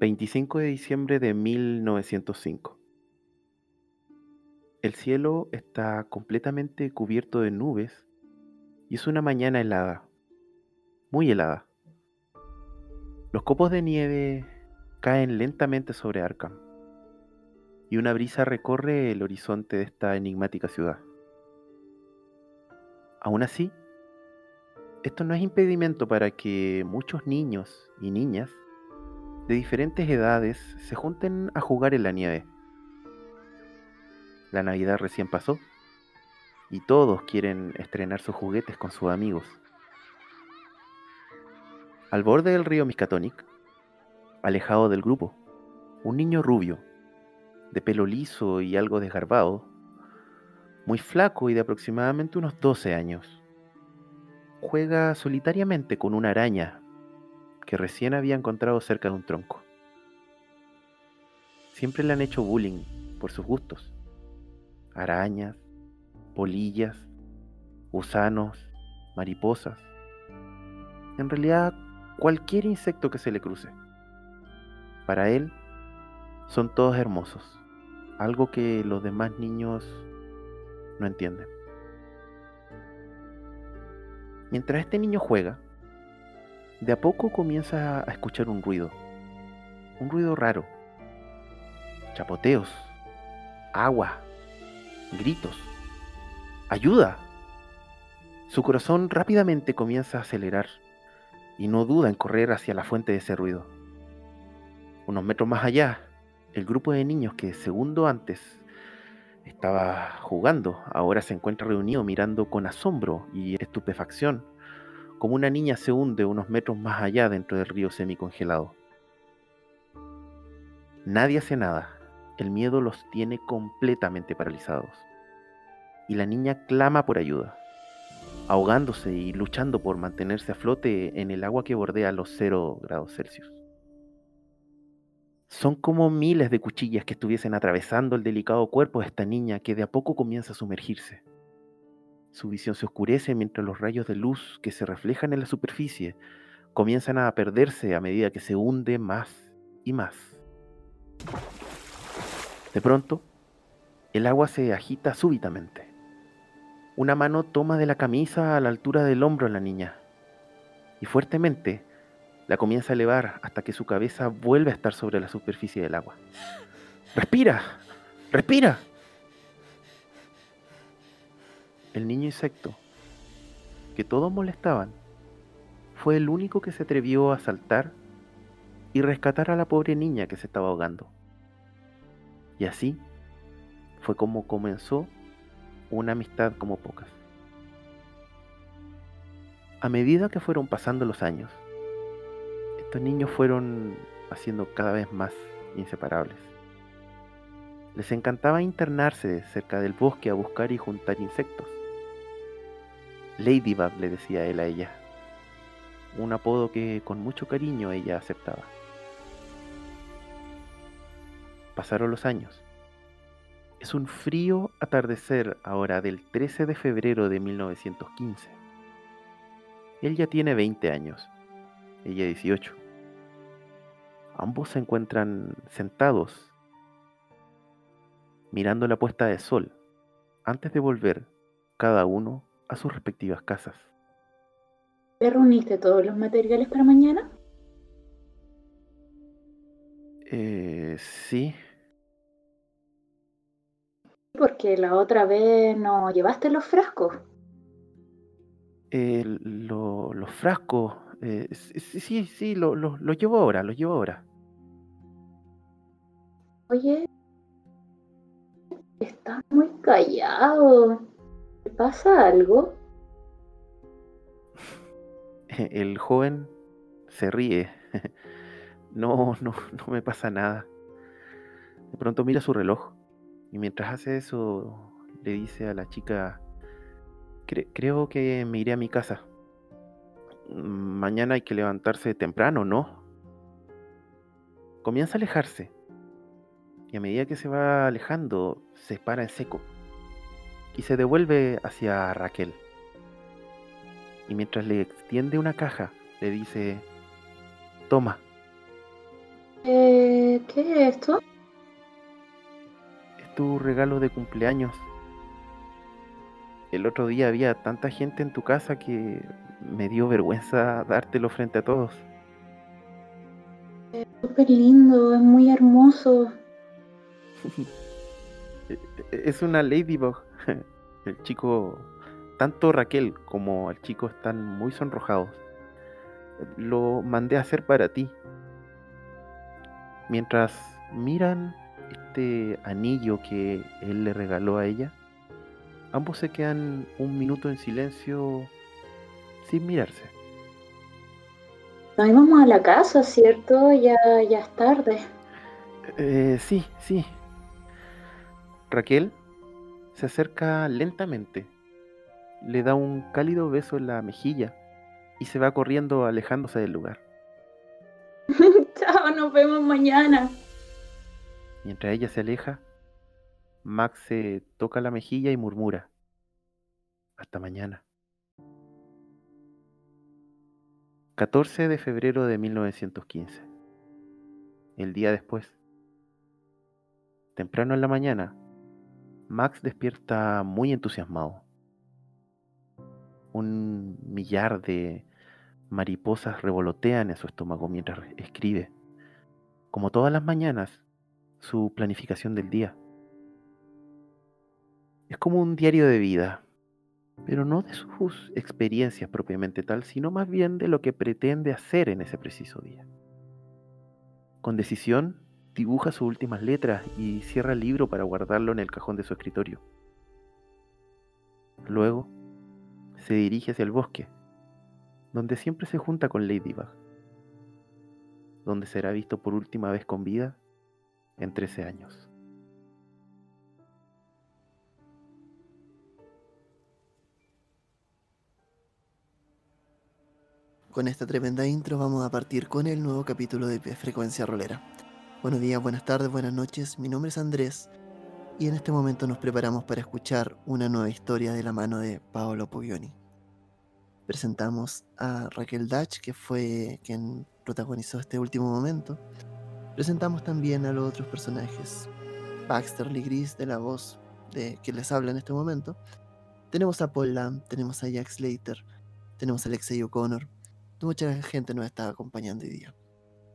25 de diciembre de 1905. El cielo está completamente cubierto de nubes y es una mañana helada, muy helada. Los copos de nieve caen lentamente sobre Arkham y una brisa recorre el horizonte de esta enigmática ciudad. Aún así, esto no es impedimento para que muchos niños y niñas de diferentes edades se junten a jugar en la nieve. La Navidad recién pasó y todos quieren estrenar sus juguetes con sus amigos. Al borde del río Miskatonic, alejado del grupo, un niño rubio, de pelo liso y algo desgarbado, muy flaco y de aproximadamente unos 12 años, juega solitariamente con una araña que recién había encontrado cerca de un tronco. Siempre le han hecho bullying por sus gustos. Arañas, polillas, gusanos, mariposas. En realidad, cualquier insecto que se le cruce. Para él, son todos hermosos. Algo que los demás niños no entienden. Mientras este niño juega, de a poco comienza a escuchar un ruido. Un ruido raro. Chapoteos. Agua. Gritos. ¡Ayuda! Su corazón rápidamente comienza a acelerar y no duda en correr hacia la fuente de ese ruido. Unos metros más allá, el grupo de niños que segundo antes estaba jugando, ahora se encuentra reunido mirando con asombro y estupefacción como una niña se hunde unos metros más allá dentro del río semicongelado. Nadie hace nada, el miedo los tiene completamente paralizados. Y la niña clama por ayuda, ahogándose y luchando por mantenerse a flote en el agua que bordea los 0 grados Celsius. Son como miles de cuchillas que estuviesen atravesando el delicado cuerpo de esta niña que de a poco comienza a sumergirse. Su visión se oscurece mientras los rayos de luz que se reflejan en la superficie comienzan a perderse a medida que se hunde más y más. De pronto, el agua se agita súbitamente. Una mano toma de la camisa a la altura del hombro a la niña y fuertemente la comienza a elevar hasta que su cabeza vuelve a estar sobre la superficie del agua. ¡Respira! ¡Respira! El niño insecto, que todos molestaban, fue el único que se atrevió a saltar y rescatar a la pobre niña que se estaba ahogando. Y así fue como comenzó una amistad como pocas. A medida que fueron pasando los años, estos niños fueron haciendo cada vez más inseparables. Les encantaba internarse cerca del bosque a buscar y juntar insectos. Ladybug le decía él a ella, un apodo que con mucho cariño ella aceptaba. Pasaron los años. Es un frío atardecer ahora del 13 de febrero de 1915. Él ya tiene 20 años, ella 18. Ambos se encuentran sentados mirando la puesta de sol antes de volver cada uno a sus respectivas casas. ¿Te reuniste todos los materiales para mañana? Eh, sí. Porque la otra vez no llevaste los frascos. Eh, los frascos. Eh, sí, sí, sí, los lo, lo llevo ahora, los llevo ahora. Oye, estás muy callado pasa algo? El joven se ríe. No, no, no me pasa nada. De pronto mira su reloj y mientras hace eso le dice a la chica, creo que me iré a mi casa. Mañana hay que levantarse temprano, ¿no? Comienza a alejarse y a medida que se va alejando se para en seco y se devuelve hacia Raquel. Y mientras le extiende una caja, le dice, toma. Eh, ¿Qué es esto? Es tu regalo de cumpleaños. El otro día había tanta gente en tu casa que me dio vergüenza dártelo frente a todos. Es súper lindo, es muy hermoso. es una ladybug. El chico, tanto Raquel como el chico están muy sonrojados. Lo mandé a hacer para ti. Mientras miran este anillo que él le regaló a ella, ambos se quedan un minuto en silencio sin mirarse. Nos íbamos a la casa, ¿cierto? Ya, ya es tarde. Eh, sí, sí. Raquel se acerca lentamente, le da un cálido beso en la mejilla y se va corriendo alejándose del lugar. Chao, nos vemos mañana. Mientras ella se aleja, Max se toca la mejilla y murmura, hasta mañana. 14 de febrero de 1915. El día después. Temprano en la mañana, Max despierta muy entusiasmado. Un millar de mariposas revolotean en su estómago mientras escribe, como todas las mañanas, su planificación del día. Es como un diario de vida, pero no de sus experiencias propiamente tal, sino más bien de lo que pretende hacer en ese preciso día. Con decisión, dibuja sus últimas letras y cierra el libro para guardarlo en el cajón de su escritorio. Luego, se dirige hacia el bosque, donde siempre se junta con Ladybug, donde será visto por última vez con vida en 13 años. Con esta tremenda intro vamos a partir con el nuevo capítulo de Frecuencia Rolera. Buenos días, buenas tardes, buenas noches. Mi nombre es Andrés y en este momento nos preparamos para escuchar una nueva historia de la mano de Paolo Pogioni. Presentamos a Raquel Dach, que fue quien protagonizó este último momento. Presentamos también a los otros personajes. Baxter Lee Gris, de la voz de quien les habla en este momento. Tenemos a Paul Lamb, tenemos a Jack Slater, tenemos a Alexei O'Connor. Mucha gente nos está acompañando hoy día.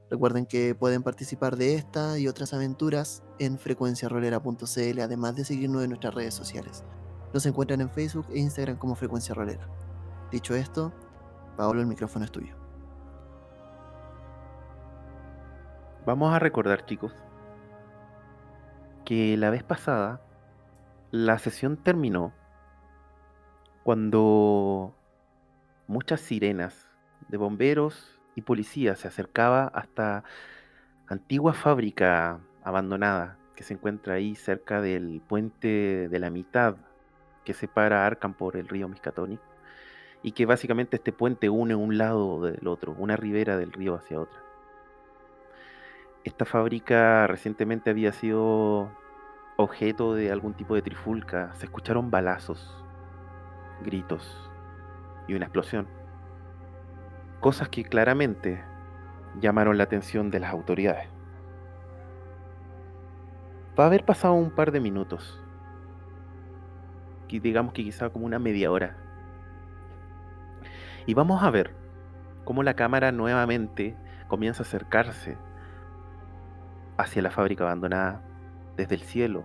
Recuerden que pueden participar de esta y otras aventuras en frecuenciarolera.cl, además de seguirnos en nuestras redes sociales. Nos encuentran en Facebook e Instagram como Frecuencia Rolera. Dicho esto, Paolo, el micrófono es tuyo. Vamos a recordar, chicos, que la vez pasada la sesión terminó cuando muchas sirenas de bomberos y policías se acercaba hasta antigua fábrica abandonada que se encuentra ahí cerca del puente de la mitad que separa Arkham por el río Miskatonic y que básicamente este puente une un lado del otro, una ribera del río hacia otra. Esta fábrica recientemente había sido objeto de algún tipo de trifulca, se escucharon balazos, gritos y una explosión. Cosas que claramente llamaron la atención de las autoridades. Va a haber pasado un par de minutos, digamos que quizá como una media hora, y vamos a ver cómo la cámara nuevamente comienza a acercarse hacia la fábrica abandonada desde el cielo.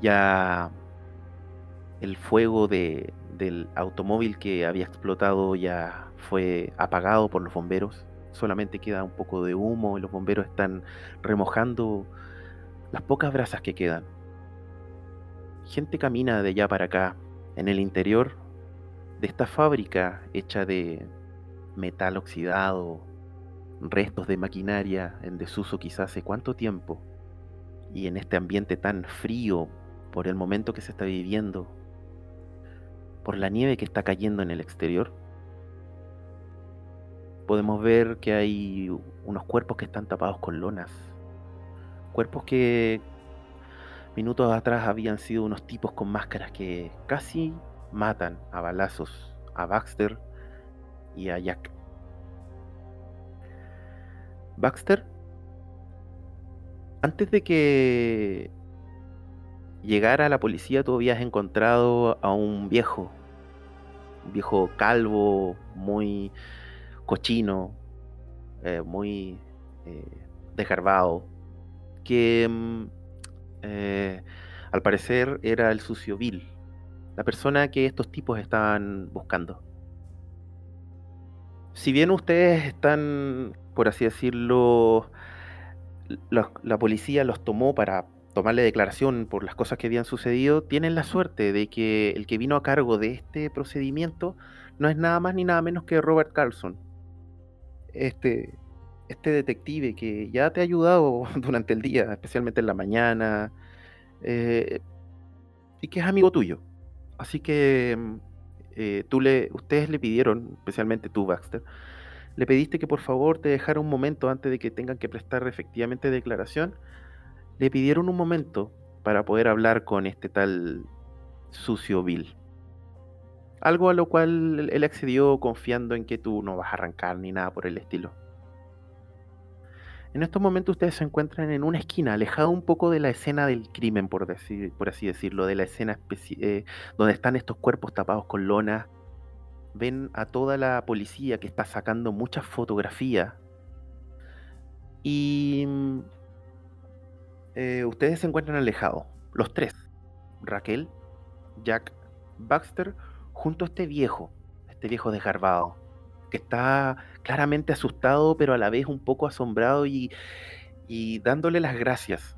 Ya el fuego de, del automóvil que había explotado ya fue apagado por los bomberos. Solamente queda un poco de humo y los bomberos están remojando las pocas brasas que quedan. Gente camina de allá para acá. En el interior de esta fábrica hecha de metal oxidado, restos de maquinaria en desuso quizás hace cuánto tiempo, y en este ambiente tan frío por el momento que se está viviendo, por la nieve que está cayendo en el exterior, podemos ver que hay unos cuerpos que están tapados con lonas. Cuerpos que minutos atrás habían sido unos tipos con máscaras que casi matan a balazos a Baxter y a Jack. Baxter, antes de que llegara la policía, tú habías encontrado a un viejo, viejo calvo, muy cochino, eh, muy eh, desgarbado, que mm, eh, al parecer era el sucio Bill, la persona que estos tipos estaban buscando. Si bien ustedes están, por así decirlo, la policía los tomó para tomarle declaración por las cosas que habían sucedido, tienen la suerte de que el que vino a cargo de este procedimiento no es nada más ni nada menos que Robert Carlson, este, este detective que ya te ha ayudado durante el día, especialmente en la mañana, eh, y que es amigo tuyo. Así que mm, eh, tú le, ustedes le pidieron, especialmente tú, Baxter, le pediste que por favor te dejara un momento antes de que tengan que prestar efectivamente declaración. Le pidieron un momento para poder hablar con este tal sucio Bill. Algo a lo cual él accedió confiando en que tú no vas a arrancar ni nada por el estilo. En estos momentos ustedes se encuentran en una esquina, alejado un poco de la escena del crimen, por, decir, por así decirlo, de la escena eh, donde están estos cuerpos tapados con lona. Ven a toda la policía que está sacando muchas fotografías. Y mm, eh, ustedes se encuentran alejados, los tres. Raquel, Jack, Baxter, junto a este viejo, este viejo desgarbado, que está claramente asustado, pero a la vez un poco asombrado y, y dándole las gracias,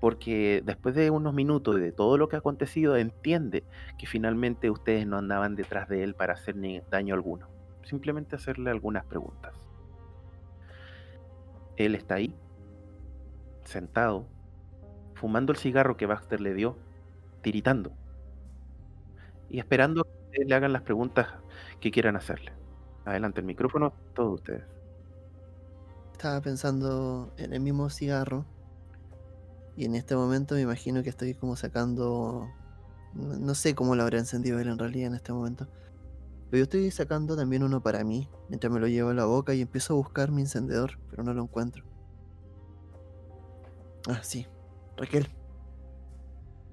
porque después de unos minutos y de todo lo que ha acontecido, entiende que finalmente ustedes no andaban detrás de él para hacer ni daño alguno, simplemente hacerle algunas preguntas. Él está ahí, sentado, fumando el cigarro que Baxter le dio, tiritando y esperando que le hagan las preguntas que quieran hacerle. Adelante, el micrófono, todos ustedes. Estaba pensando en el mismo cigarro. Y en este momento me imagino que estoy como sacando. No sé cómo lo habrá encendido él en realidad en este momento. Pero yo estoy sacando también uno para mí. Mientras me lo llevo a la boca y empiezo a buscar mi encendedor, pero no lo encuentro. Ah, sí. Raquel.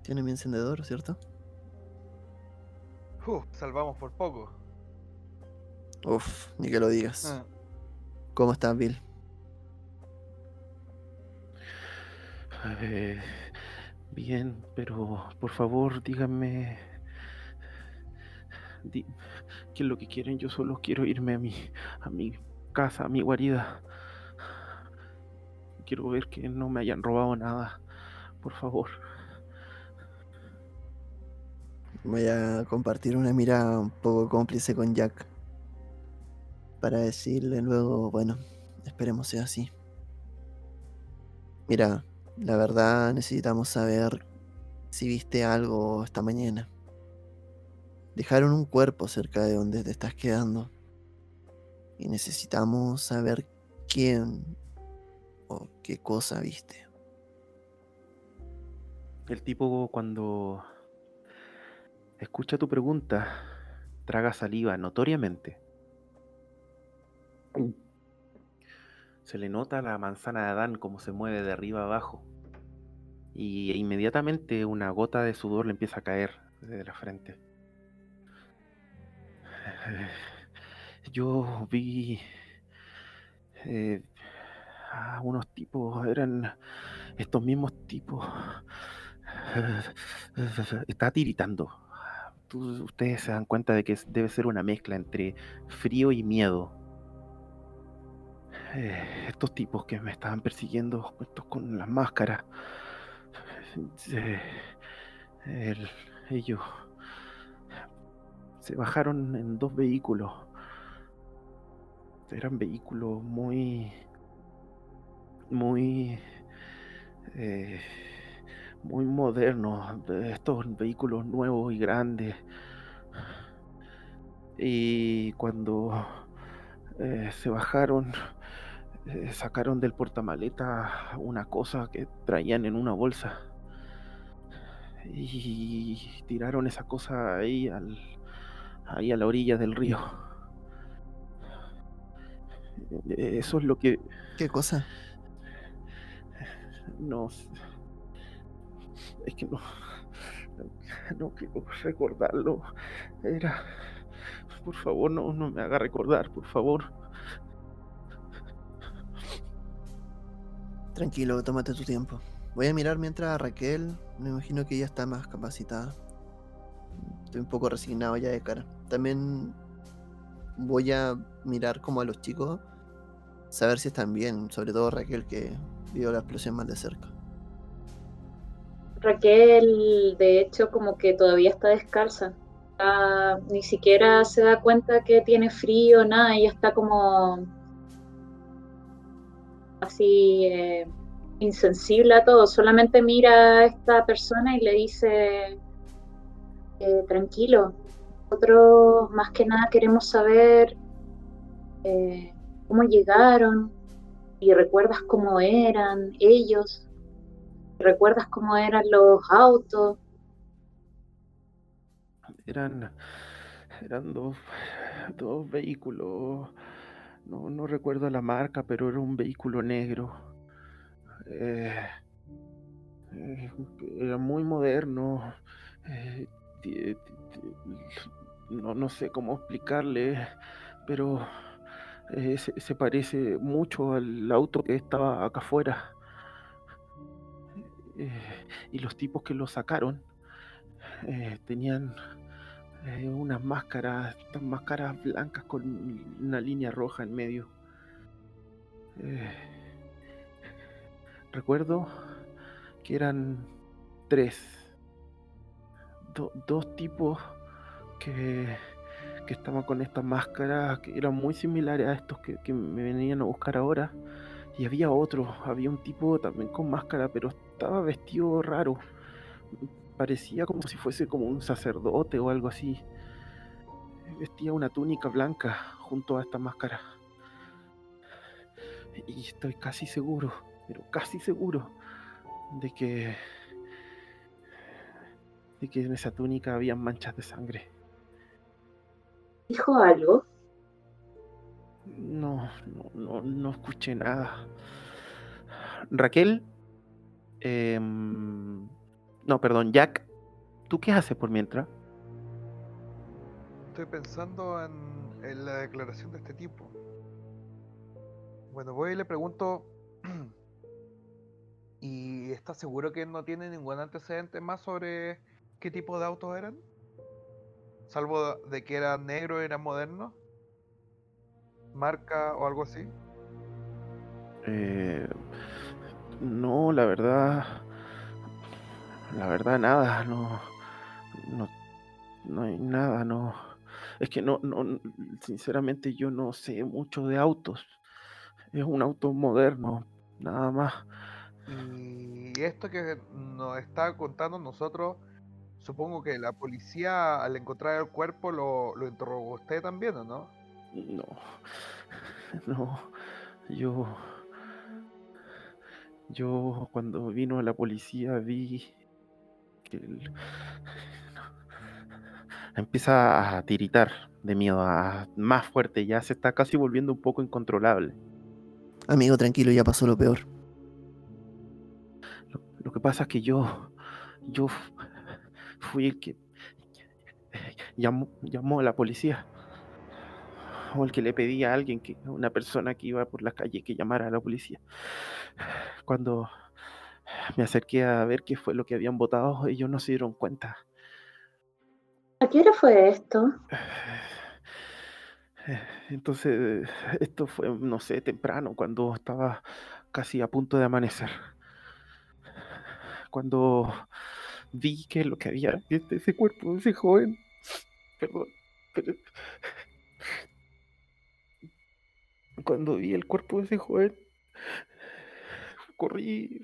Tiene mi encendedor, ¿cierto? Uf, salvamos por poco. Uf, ni que lo digas. Ah, ¿Cómo estás, Bill? Eh, bien, pero por favor díganme di- qué es lo que quieren. Yo solo quiero irme a mi, a mi casa, a mi guarida. Quiero ver que no me hayan robado nada. Por favor. Voy a compartir una mirada un poco cómplice con Jack. Para decirle luego, bueno, esperemos sea así. Mira, la verdad necesitamos saber si viste algo esta mañana. Dejaron un cuerpo cerca de donde te estás quedando. Y necesitamos saber quién o qué cosa viste. El tipo cuando escucha tu pregunta, traga saliva notoriamente. Se le nota la manzana de Adán como se mueve de arriba abajo. Y inmediatamente una gota de sudor le empieza a caer desde la frente. Yo vi eh, a unos tipos, eran estos mismos tipos. Está tiritando. Ustedes se dan cuenta de que debe ser una mezcla entre frío y miedo. Eh, estos tipos que me estaban persiguiendo, estos con las máscaras, eh, el- ellos se bajaron en dos vehículos. Eran vehículos muy, muy, eh, muy modernos, de estos vehículos nuevos y grandes. Y cuando eh, se bajaron, eh, sacaron del portamaleta una cosa que traían en una bolsa. Y tiraron esa cosa ahí, al, ahí a la orilla del río. Eh, Eso es lo que ¿Qué cosa? no. Es que no. No quiero recordarlo. Era. Por favor, no, no me haga recordar, por favor. Tranquilo, tómate tu tiempo. Voy a mirar mientras a Raquel. Me imagino que ella está más capacitada. Estoy un poco resignado ya de cara. También voy a mirar como a los chicos. Saber si están bien. Sobre todo Raquel que vio la explosión más de cerca. Raquel, de hecho, como que todavía está descalza. Está- ni siquiera se da cuenta que tiene frío, nada. Ella está como así eh, insensible a todo. Solamente mira a esta persona y le dice, eh, tranquilo. Nosotros más que nada queremos saber eh, cómo llegaron y recuerdas cómo eran ellos. ¿Recuerdas cómo eran los autos? Eran. Eran dos. Dos vehículos. No, no recuerdo la marca, pero era un vehículo negro. Eh, eh, era muy moderno. eh, no, no sé cómo explicarle, pero se, se parece mucho al auto que estaba acá afuera. Eh, y los tipos que lo sacaron eh, tenían eh, unas máscaras, estas máscaras blancas con una línea roja en medio. Recuerdo que eran tres, do- dos tipos que, que estaban con estas máscaras que eran muy similares a estos que, que me venían a buscar ahora. Y había otro, había un tipo también con máscara, pero estaba vestido raro. Parecía como si fuese como un sacerdote o algo así. Vestía una túnica blanca junto a esta máscara. Y estoy casi seguro, pero casi seguro, de que. de que en esa túnica había manchas de sangre. ¿Dijo algo? No, no, no, no escuché nada. Raquel. Em, no, perdón, Jack. ¿Tú qué haces por mientras? Estoy pensando en, en la declaración de este tipo. Bueno, voy y le pregunto. ¿Y está seguro que no tiene ningún antecedente más sobre qué tipo de autos eran? Salvo de que eran negro y eran modernos. Marca o algo así. Eh, no, la verdad. La verdad, nada. No. No, no hay nada, no. Es que no, no, sinceramente yo no sé mucho de autos. Es un auto moderno, nada más. Y esto que nos está contando nosotros, supongo que la policía al encontrar el cuerpo lo, lo interrogó usted también, ¿o no? No, no, yo, yo cuando vino la policía vi que el- empieza a tiritar de miedo, a, más fuerte, ya se está casi volviendo un poco incontrolable. Amigo, tranquilo, ya pasó lo peor. Lo, lo que pasa es que yo, yo fui el que llamó, llamó a la policía. O el que le pedía a alguien, que, una persona que iba por la calle, que llamara a la policía. Cuando me acerqué a ver qué fue lo que habían votado, ellos no se dieron cuenta. ¿A qué hora fue esto? Entonces, esto fue, no sé, temprano, cuando estaba casi a punto de amanecer. Cuando vi que lo que había, este- ese cuerpo de ese joven, perdón, pero cuando vi el cuerpo de ese joven, corrí,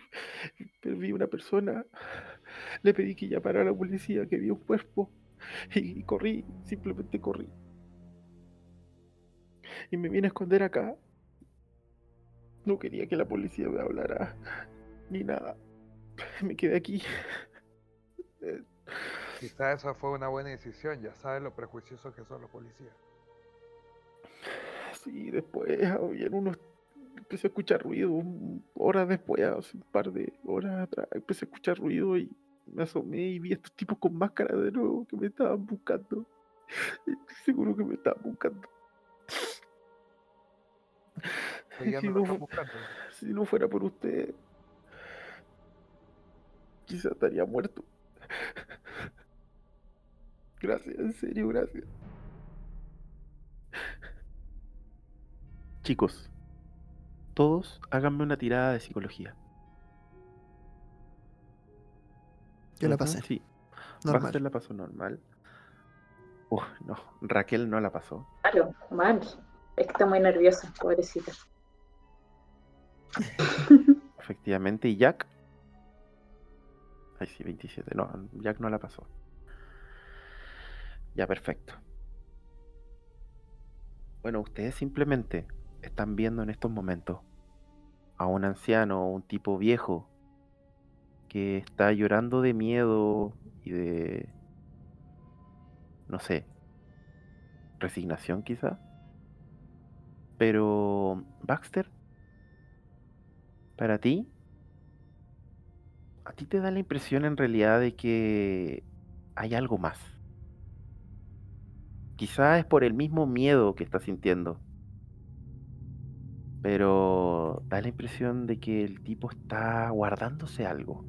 vi una persona, le pedí que llamara a la policía, que vi un cuerpo, y corrí, simplemente corrí. Y me vine a esconder acá. No quería que la policía me hablara, ni nada. Me quedé aquí. Quizás esa fue una buena decisión, ya sabes lo prejuiciosos que son los policías. Sí, después habían unos. Empecé a escuchar ruido. Horas después, hace un par de horas atrás, empecé a escuchar ruido y me asomé y vi a estos tipos con máscara de nuevo que me estaban buscando. Estoy seguro que me estaban Si no buscando. Si no fuera por usted, quizá estaría muerto. Gracias, en serio, gracias. Chicos, todos háganme una tirada de psicología. Yo la pasé. Sí, Normal. Baxter la pasó normal. Uf, no, Raquel no la pasó. Claro, mal. Es que está muy nerviosa, pobrecita. Efectivamente, y Jack. Ay, sí, 27. No, Jack no la pasó. Ya, perfecto. Bueno, ustedes simplemente están viendo en estos momentos a un anciano, un tipo viejo, que está llorando de miedo y de, no sé, resignación quizá. Pero, Baxter, para ti, a ti te da la impresión en realidad de que hay algo más. Quizá es por el mismo miedo que estás sintiendo. Pero da la impresión de que el tipo está guardándose algo.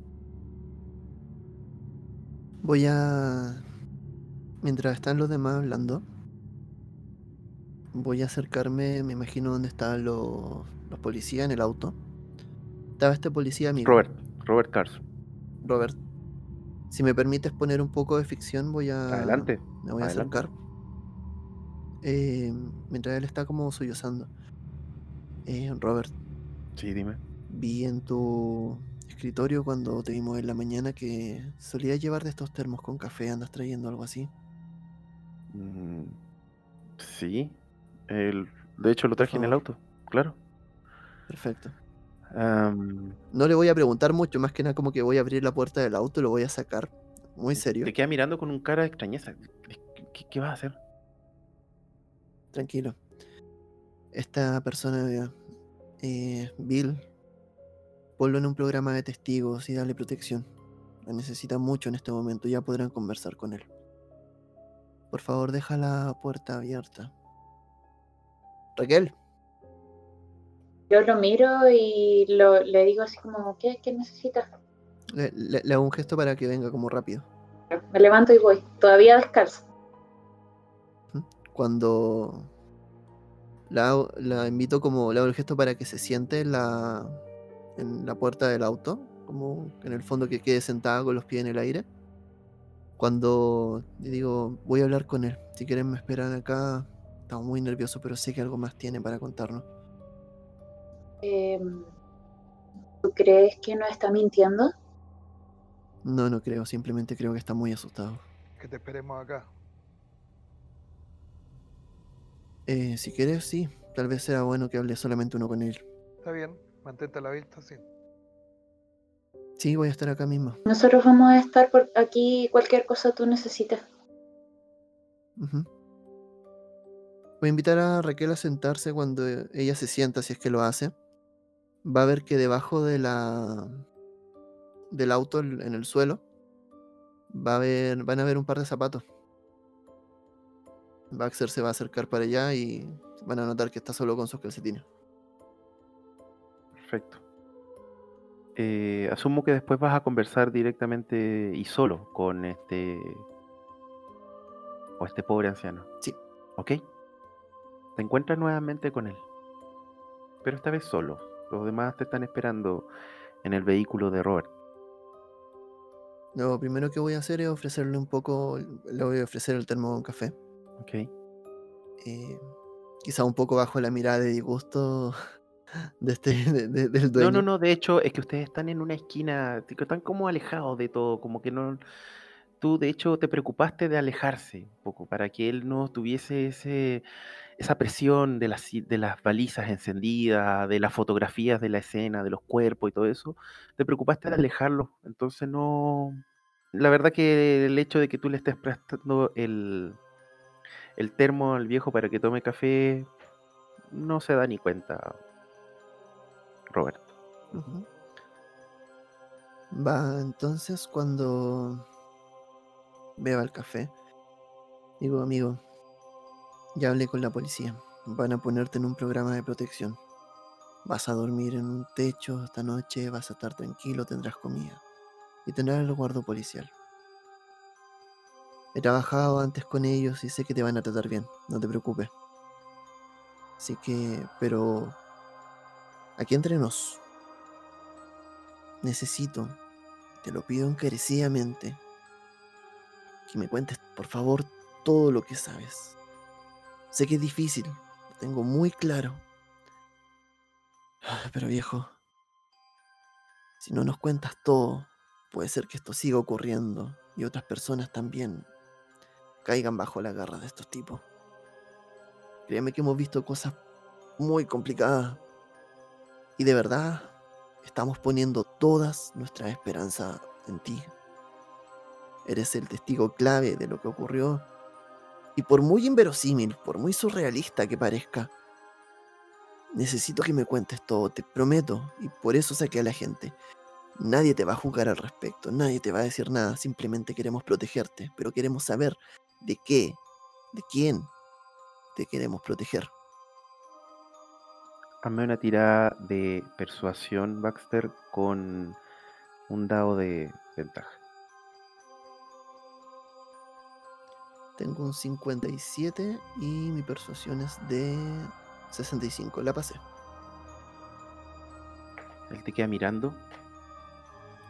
Voy a. Mientras están los demás hablando, voy a acercarme, me imagino dónde estaban los, los policías en el auto. Estaba este policía amigo. Robert, Robert Carson, Robert. Si me permites poner un poco de ficción, voy a. adelante. Me voy a acercar. Eh, mientras él está como sollozando. Eh, Robert, Sí, dime. vi en tu escritorio cuando te vimos en la mañana que solías llevar de estos termos con café, andas trayendo algo así. Mm, sí. El, de hecho, lo traje en el auto. Claro. Perfecto. No le voy a preguntar mucho, más que nada como que voy a abrir la puerta del auto, lo voy a sacar. Muy serio. te queda mirando con un cara de extrañeza. ¿Qué, qué vas a hacer? Tranquilo. Esta persona, eh, Bill, ponlo en un programa de testigos y dale protección. La necesita mucho en este momento, ya podrán conversar con él. Por favor, deja la puerta abierta. Raquel, Yo lo miro y lo, le digo así como, ¿qué, qué necesitas? le, le- le hago un gesto para que venga como rápido. Me levanto y voy, todavía descalzo. Cuando la, invito como, le hago el gesto para que se siente en la, en la puerta del auto, como en el fondo que quede sentada con los pies en el aire. Cuando le digo, voy a hablar con él, si quieren me esperan acá, estamos muy nerviosos, pero sé que algo más tiene para contarnos. Em, ¿Tú crees que no está mintiendo? No, no creo, simplemente creo que está muy asustado. Que te esperemos acá. Eh, si quieres, sí, tal vez sea bueno que hable solamente uno con él. Está bien, mantente a la vista, sí. Sí, voy a estar acá mismo. Nosotros vamos a estar por aquí, cualquier cosa tú necesites. Ujú. Voy a invitar a Raquel a sentarse cuando ella se sienta, si es que lo hace. Va a ver que debajo de la del auto en el suelo va a ver, van a ver un par de zapatos. Baxter se va a acercar para allá y van a notar que está solo con sus calcetines. Perfecto. Eh, asumo que después vas a conversar directamente y solo con este o este pobre anciano. Sí. ¿Ok? Te encuentras nuevamente con él. Pero esta vez solo. Los demás te están esperando en el vehículo de Robert. Lo primero que voy a hacer es ofrecerle un poco, le voy a ofrecer el termo con café. ¿Ok? eh, quizá un poco bajo la mirada de disgusto de este, de- de- del dueño. No, no, no. De hecho, es que ustedes están en una esquina, están como alejados de todo, como que no. Tú, de hecho, te preocupaste de alejarse un poco para que él no tuviese ese, esa presión de las, de las balizas encendidas, de las fotografías de la escena, de los cuerpos y todo eso. Te preocupaste de alejarlo. Entonces, no. La verdad que el hecho de que tú le estés prestando el, el termo al viejo para que tome café no se da ni cuenta Roberto. Va, entonces cuando beba el café, digo, amigo, ya hablé con la policía. Van a ponerte en un programa de protección. Vas a dormir en un techo esta noche, vas a estar tranquilo, tendrás comida y tendrás el resguardo policial. He trabajado antes con ellos y sé que te van a tratar bien, no te preocupes. Así que, pero aquí entre nos, necesito, te lo pido encarecidamente, que me cuentes, por favor, todo lo que sabes. Sé que es difícil, lo tengo muy claro. Ah, Pero viejo, si no nos cuentas todo, puede ser que esto siga ocurriendo y otras personas también caigan bajo la garra de estos tipos. Créeme que hemos visto cosas muy complicadas y de verdad estamos poniendo todas nuestras esperanzas en ti. Eres el testigo clave de lo que ocurrió y por muy inverosímil, por muy surrealista que parezca, necesito que me cuentes todo, te prometo, y por eso saqué a la gente. Nadie te va a juzgar al respecto, nadie te va a decir nada, simplemente queremos protegerte, pero queremos saber de qué, de quién te queremos proteger. Hazme una tirada de persuasión, Baxter, con un dado de ventaja. Tengo un 57 y mi persuasión es de 65, la pasé. Él te queda mirando.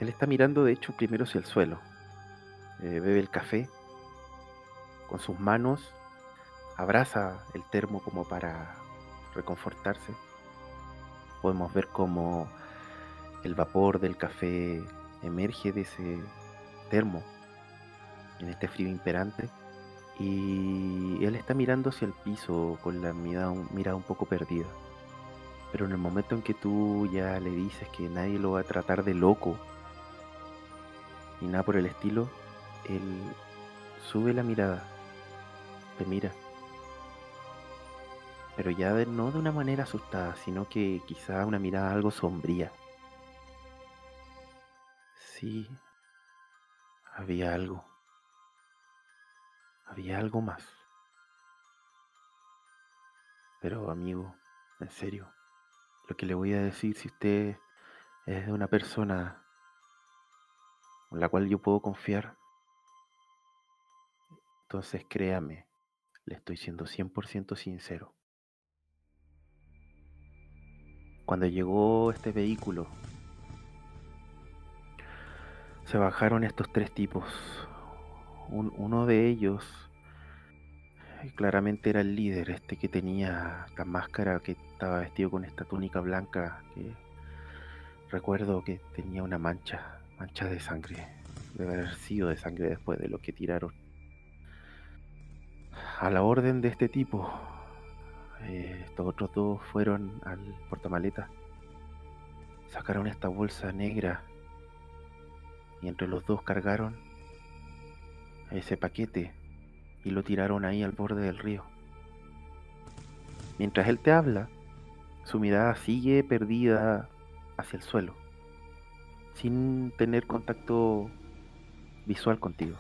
Él está mirando, de hecho, primero hacia el suelo. Eh, bebe el café. Con sus manos abraza el termo como para reconfortarse. Podemos ver cómo el vapor del café emerge de ese termo en este frío imperante. Y él está mirando hacia el piso con la mirada, un- mirada un poco perdida. Pero en el momento en que tú ya le dices que nadie lo va a tratar de loco y nada por el estilo, él sube la mirada, mira. Pero ya de- no de una manera asustada, sino que quizá una mirada algo sombría. Sí, había algo. Había algo más. Pero amigo, en serio, lo que le voy a decir si usted es de una persona en la cual yo puedo confiar, entonces créame, le estoy siendo 100% sincero. Cuando llegó este vehículo, se bajaron estos tres tipos. Un- uno de ellos eh, claramente era el líder, este que tenía esta máscara, que estaba vestido con esta túnica blanca, recuerdo que tenía una mancha, mancha de sangre. Debe haber sido de sangre después de lo que tiraron. A la orden de este tipo, eh, estos otros dos fueron al portamaleta. Sacaron esta bolsa negra y entre los dos cargaron ese paquete y lo tiraron ahí al borde del río. Mientras él te habla, su mirada sigue perdida hacia el suelo, sin tener contacto visual contigo.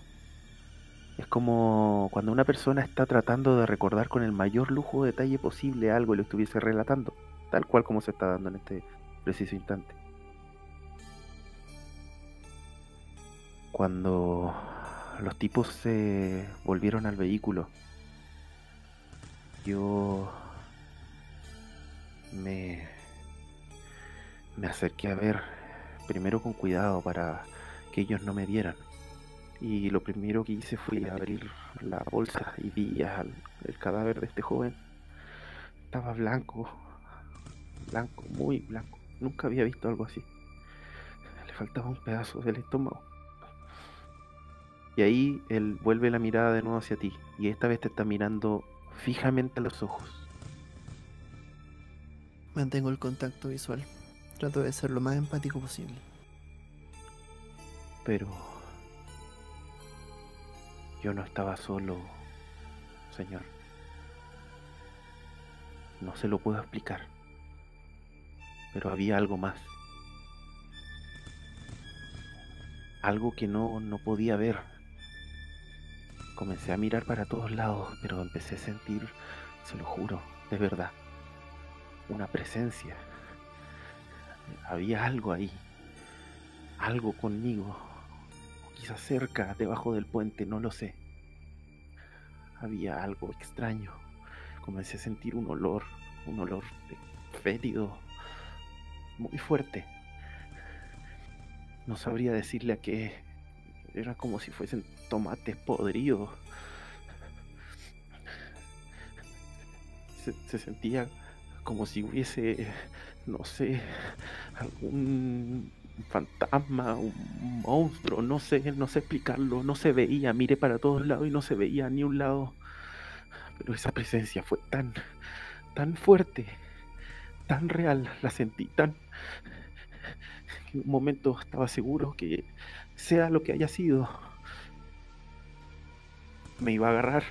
Es como cuando una persona está tratando de recordar con el mayor lujo de detalle posible algo y lo estuviese relatando, tal cual como se está dando en este preciso instante. Cuando los tipos se volvieron al vehículo, yo me, me acerqué a ver, primero con cuidado para que ellos no me vieran. Y lo primero que hice fue abrir la bolsa y vi al, el cadáver de este joven. Estaba blanco, blanco, muy blanco. Nunca había visto algo así. Le faltaba un pedazo del estómago. Y ahí él vuelve la mirada de nuevo hacia ti. Y esta vez te está mirando fijamente a los ojos. Mantengo el contacto visual. Trato de ser lo más empático posible. Pero yo no estaba solo, señor. No se lo puedo explicar. Pero había algo más. Algo que no, no podía ver. Comencé a mirar para todos lados, pero empecé a sentir, se lo juro, de verdad, una presencia. Había algo ahí. Algo conmigo. Quizás cerca, debajo del puente, no lo sé. Había algo extraño. Comencé a sentir un olor, un olor fétido, muy fuerte. No sabría decirle a qué. Era como si fuesen tomates podridos. Se, se sentía como si hubiese, no sé, algún fantasma, un monstruo, no sé, no sé explicarlo, no se veía, miré para todos lados y no se veía ni un lado. Pero esa presencia fue tan, tan fuerte, tan real, la sentí tan... En un momento estaba seguro que sea lo que haya sido, me iba a agarrar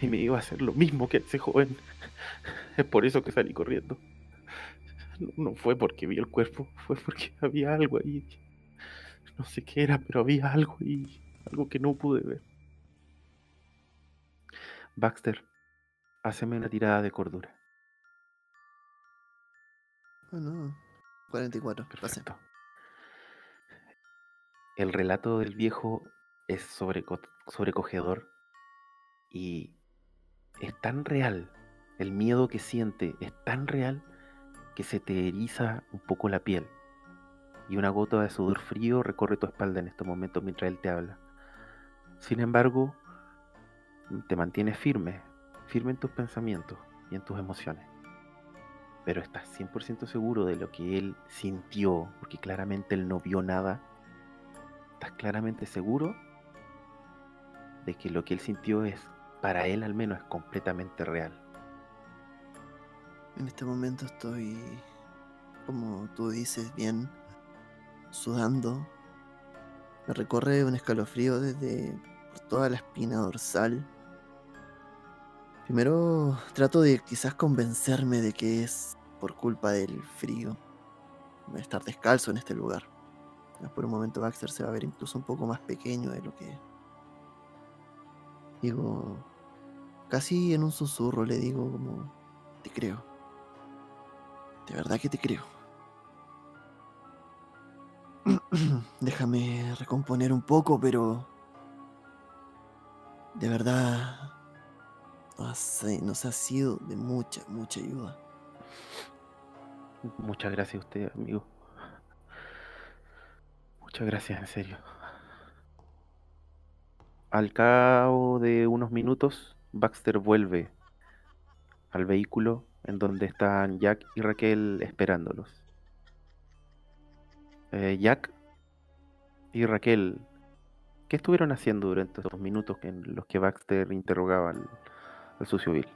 y me iba a hacer lo mismo que ese joven. Es por eso que salí corriendo. No, no fue porque vi el cuerpo, fue porque había algo ahí. No sé qué era, pero había algo ahí, algo que no pude ver. Baxter, háceme una tirada de cordura. Bueno, 44. Pase. Perfecto. El relato del viejo es sobreco- sobrecogedor y es tan real, el miedo que siente es tan real que se te eriza un poco la piel y una gota de sudor frío recorre tu espalda en estos momentos mientras él te habla. Sin embargo, te mantienes firme, firme en tus pensamientos y en tus emociones. Pero estás 100% seguro de lo que él sintió, porque claramente él no vio nada. Estás claramente seguro de que lo que él sintió es, para él al menos, es completamente real. En este momento estoy, como tú dices, bien sudando. Me recorre un escalofrío desde por toda la espina dorsal. Primero trato de quizás convencerme de que es por culpa del frío. Estar descalzo en este lugar. Por un momento Baxter se va a ver incluso un poco más pequeño de lo que... Digo, casi en un susurro le digo como, te creo. De verdad que te creo. Déjame recomponer un poco, pero... De verdad... Nos ha sido de mucha, mucha ayuda. Muchas gracias a usted, amigo. Muchas gracias, en serio. Al cabo de unos minutos, Baxter vuelve al vehículo en donde están Jack y Raquel esperándolos. Eh, Jack y Raquel, ¿qué estuvieron haciendo durante esos minutos en los que Baxter interrogaba al, al sucio Bill?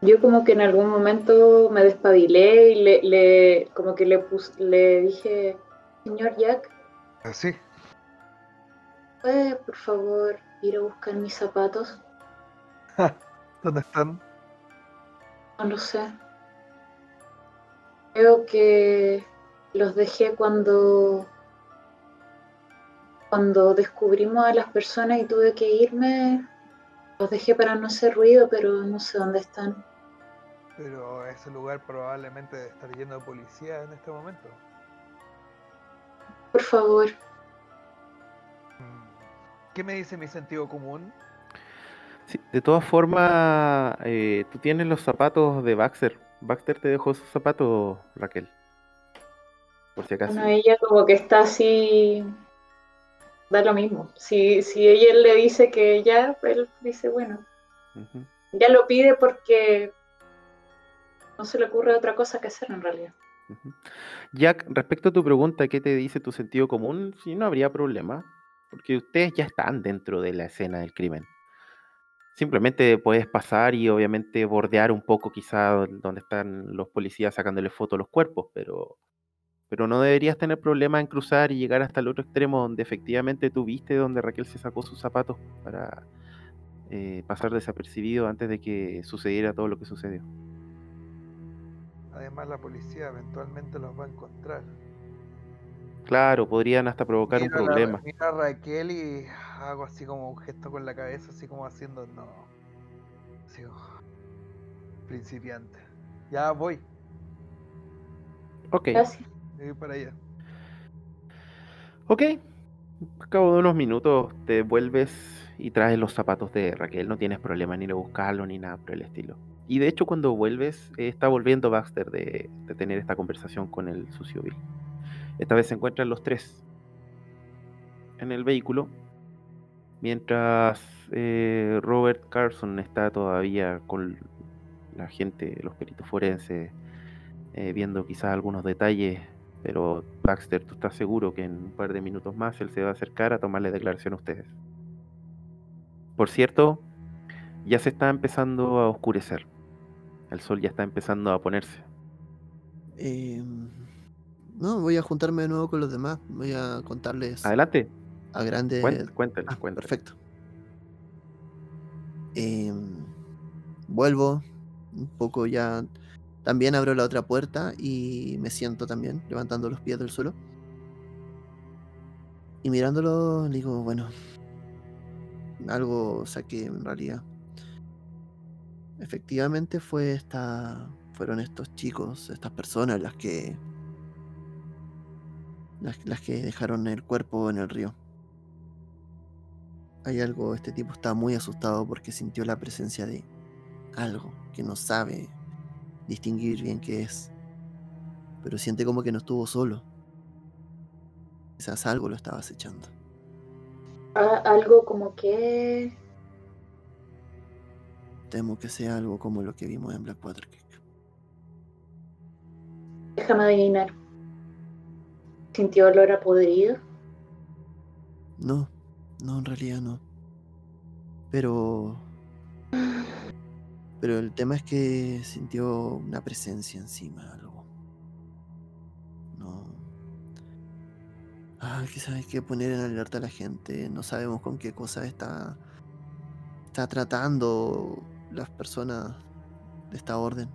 Yo como que en algún momento me despabilé y le, le como que le pus, le dije, señor Jack, Así. ¿puede por favor ir a buscar mis zapatos? ¿Dónde están? No lo sé. Creo que los dejé cuando cuando descubrimos a las personas y tuve que irme. Los dejé para no hacer ruido, pero no sé dónde están. Pero ese lugar probablemente debe estar lleno de policía en este momento. Por favor, ¿Qué me dice mi sentido común? Sí, de todas formas, eh, tú tienes los zapatos de Baxter. Baxter te dejó sus zapatos, Raquel. Por si acaso. bueno, ella como que está así, da lo mismo. Si, si ella le dice que ya, él dice, bueno, ya lo pide porque no se le ocurre otra cosa que hacer en realidad. Jack, respecto a tu pregunta, ¿qué te dice tu sentido común? Sí, no habría problema, porque ustedes ya están dentro de la escena del crimen. Simplemente puedes pasar y obviamente bordear un poco quizá donde están los policías sacándole fotos a los cuerpos, pero, pero no deberías tener problema en cruzar y llegar hasta el otro extremo donde efectivamente tú viste donde Raquel se sacó sus zapatos para eh, pasar desapercibido antes de que sucediera todo lo que sucedió. Además, la policía eventualmente los va a encontrar. Claro, podrían hasta provocar un la- problema. miro a Raquel y hago así como un gesto con la cabeza, así como haciendo no. Así como, principiante. Ya voy, Ok, Gracias. voy para allá. ok. Al cabo de unos minutos te vuelves y traes los zapatos de Raquel. No tienes problema ni de buscarlo ni nada por el estilo. Y de hecho cuando vuelves, eh, está volviendo Baxter de, de tener esta conversación con el sucio Bill. Esta vez se encuentran los tres en el vehículo, mientras eh, Robert Carson está todavía con la gente, los peritos forenses, eh, viendo quizás algunos detalles, pero Baxter, tú estás seguro que en un par de minutos más él se va a acercar a tomarle declaración a ustedes. Por cierto, ya se está empezando a oscurecer. El sol ya está empezando a ponerse. Eh, no, voy a juntarme de nuevo con los demás. Voy a contarles Adelante, a grandes. cuen- cuéntale, Ah, cuéntale. perfecto. Em, vuelvo un poco ya. También abro la otra puerta y me siento también, levantando los pies del suelo. Y mirándolo, digo, bueno, algo saqué en realidad. Efectivamente fue esta, fueron estos chicos, estas personas las que, las, las que dejaron el cuerpo en el río. Hay algo, este tipo está muy asustado porque sintió la presencia de algo que no sabe distinguir bien qué es. Pero siente como que no estuvo solo. Quizás algo lo estaba acechando. A- algo como que. Temo que sea algo como lo que vimos en Blackwater Creek. Déjame adivinar. ¿Sintió olor a podrido? No, no, en realidad no. Pero... Pero el tema es que sintió una presencia encima, algo. No... Ah, quizás hay que poner en alerta a la gente. No sabemos con qué cosa está... Está tratando las personas de esta orden.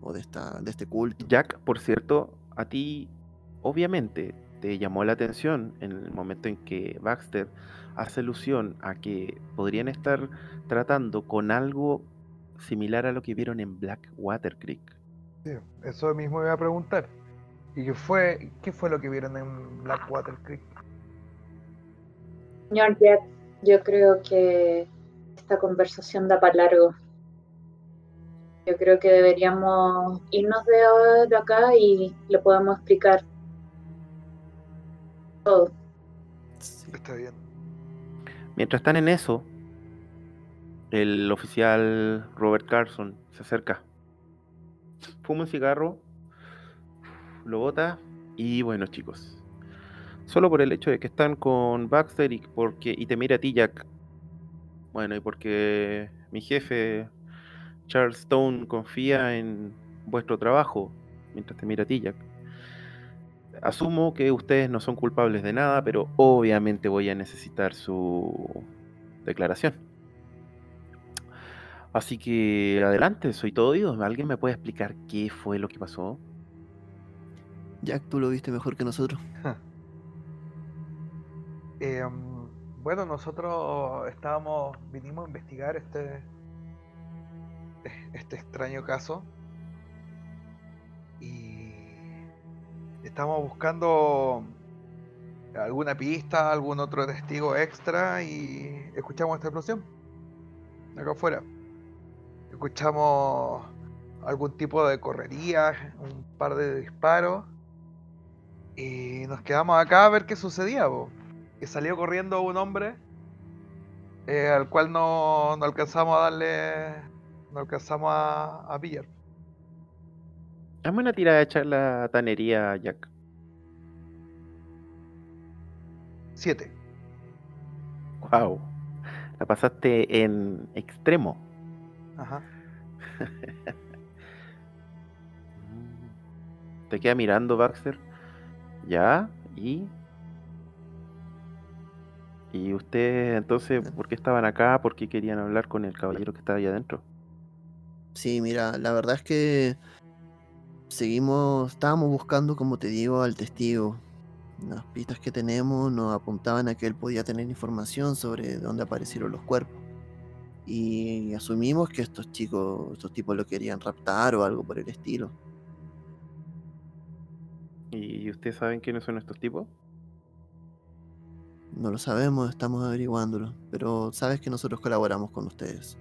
O de, esta, de este culto. Jack, por cierto, a ti obviamente te llamó la atención en el momento en que Baxter hace alusión a que podrían estar tratando con algo similar a lo que vieron en Blackwater Creek. Sí, eso mismo iba a preguntar. ¿Y qué fue, qué fue lo que vieron en Blackwater Creek? Señor Jack, yo creo que esta conversación da para largo. Yo creo que deberíamos irnos de, de acá y le podemos explicar todo. Sí. Está bien. Mientras están en eso, el oficial Robert Carson se acerca, fuma un cigarro, lo bota y bueno chicos, solo por el hecho de que están con Baxter y porque y te mira a ti Jack, bueno y porque mi jefe Charles Stone confía en vuestro trabajo, mientras te mira a ti Jack. Asumo que ustedes no son culpables de nada, pero obviamente voy a necesitar su declaración. Así que adelante, soy todo oídos. ¿Alguien me puede explicar qué fue lo que pasó? Jack, tú lo viste mejor que nosotros. Em, bueno, nosotros estábamos, vinimos a investigar este, este extraño caso estamos buscando alguna pista, algún otro testigo extra y escuchamos esta explosión acá afuera. Escuchamos algún tipo de correría, un par de disparos y nos quedamos acá a ver qué sucedía. po que salió corriendo un hombre eh, al cual no, no alcanzamos a darle, no alcanzamos a pillar. Hazme una tirada de charlatanería, Jack. Siete. Wow. La pasaste en extremo. Ajá. Te queda mirando Baxter. Ya, y. ¿Y ustedes entonces por qué estaban acá? ¿Por qué querían hablar con el caballero que estaba allá adentro? Sí, mira, la verdad es que seguimos, estábamos buscando, como te digo, al testigo. Las pistas que tenemos nos apuntaban a que él podía tener información sobre dónde aparecieron los cuerpos. Y asumimos que estos chicos, estos tipos lo querían raptar o algo por el estilo. ¿Y ustedes saben quiénes son estos tipos? No lo sabemos, estamos averiguándolo, pero sabes que nosotros colaboramos con ustedes.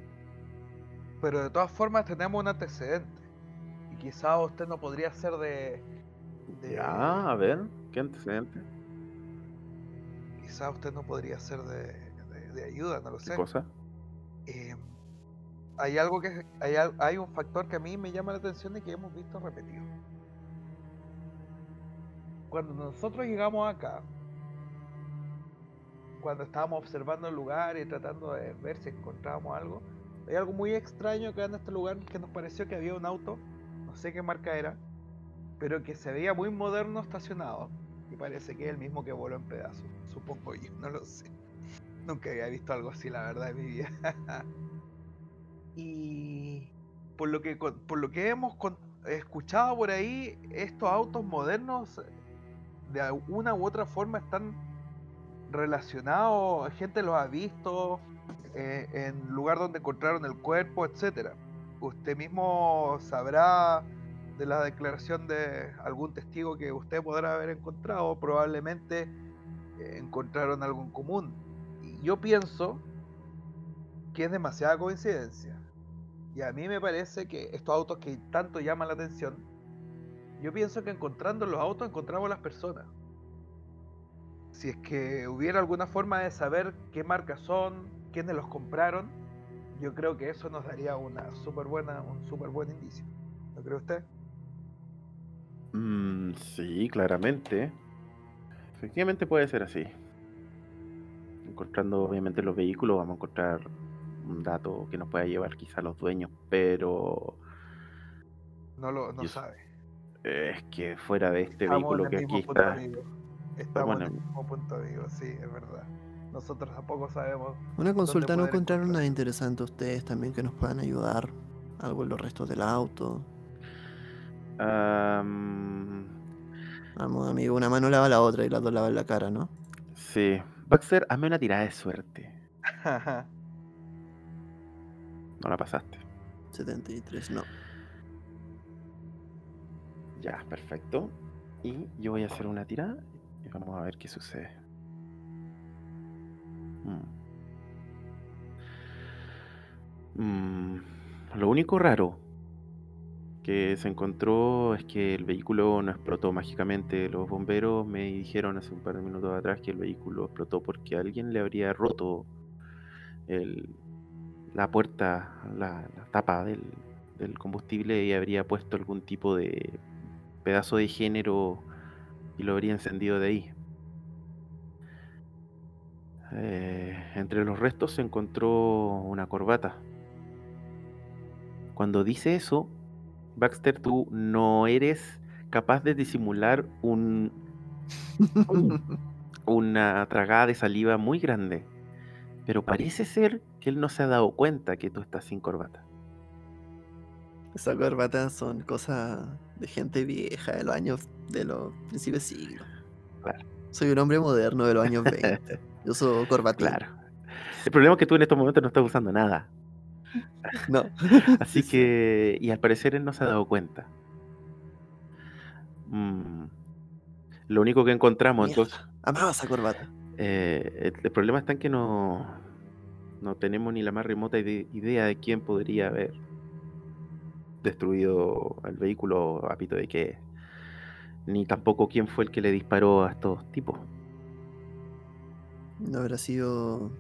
Pero de todas formas tenemos un antecedente. Quizá usted no podría ser de... de Ya, a ver, ¿qué antecedente? Quizá usted no podría ser de, de- de ayuda, no lo ¿Qué sé. cosa? Eh, hay algo que hay, hay un factor que a mí me llama la atención y que hemos visto repetido. Cuando nosotros llegamos acá, cuando estábamos observando el lugar y tratando de ver si encontrábamos algo, hay algo muy extraño que en este lugar que nos pareció que había un auto, no sé qué marca era, pero que se veía muy moderno estacionado y parece que es el mismo que voló en pedazos, supongo yo, no lo sé. Nunca había visto algo así, la verdad, en mi vida. y por lo que por lo que hemos escuchado por ahí, estos autos modernos de alguna u otra forma están relacionados, gente los ha visto eh, en lugar donde encontraron el cuerpo, etcétera. Usted mismo sabrá de la declaración de algún testigo que usted podrá haber encontrado, probablemente eh, encontraron algo en común. Yo pienso que es demasiada coincidencia. Y a mí me parece que estos autos que tanto llaman la atención, yo pienso que encontrando los autos encontramos las personas. Si es que hubiera alguna forma de saber qué marcas son, quiénes los compraron, yo creo que eso nos daría una super buena, un súper buen indicio. ¿No cree usted? Mm, sí, claramente. Efectivamente puede ser así. Encontrando obviamente los vehículos vamos a encontrar un dato que nos pueda llevar quizá a los dueños, pero No lo no Yo- sabe. es que fuera de este Estamos vehículo que aquí está. Estamos en el mismo punto, amigo. Sí, es verdad. Nosotros tampoco sabemos. Una consulta, ¿no encontraron encontrar? nada interesante ustedes también que nos puedan ayudar? Algo en los restos del auto. Am, Vamos, amigo, una mano lava la otra y las dos lavan la cara, ¿no? sí. Baxter, hazme una tirada de suerte. No la pasaste. 73, no. Ya, perfecto. Y yo voy a hacer una tirada y vamos a ver qué sucede. Mm. Mm, Lo único raro que se encontró es que el vehículo no explotó mágicamente. Los bomberos me dijeron hace un par de minutos atrás que el vehículo explotó porque alguien le habría roto el- la puerta, la, tapa del, del combustible y habría puesto algún tipo de pedazo de género y lo habría encendido de ahí. Eh, entre los restos se encontró una corbata. Cuando dice eso, Baxter, tú no eres capaz de disimular un, una tragada de saliva muy grande. Pero parece ser que él no se ha dado cuenta que tú estás sin corbata. Esas corbatas son cosas de gente vieja de los años de los principios de siglo. Claro. Soy un hombre moderno de los años 20. Yo corbatín. Claro. El problema es que tú en estos momentos no estás usando nada. No. Así Sí, sí. que, y al parecer él no se ha dado cuenta. Mm, Lo único que encontramos, Mierda, entonces, Amaba esa corbata. eh, el, el problema está en que no, no tenemos ni la más remota ide- idea de quién podría haber destruido el vehículo a pito de qué, ni tampoco quién fue el que le disparó a estos tipos. No habrá sido.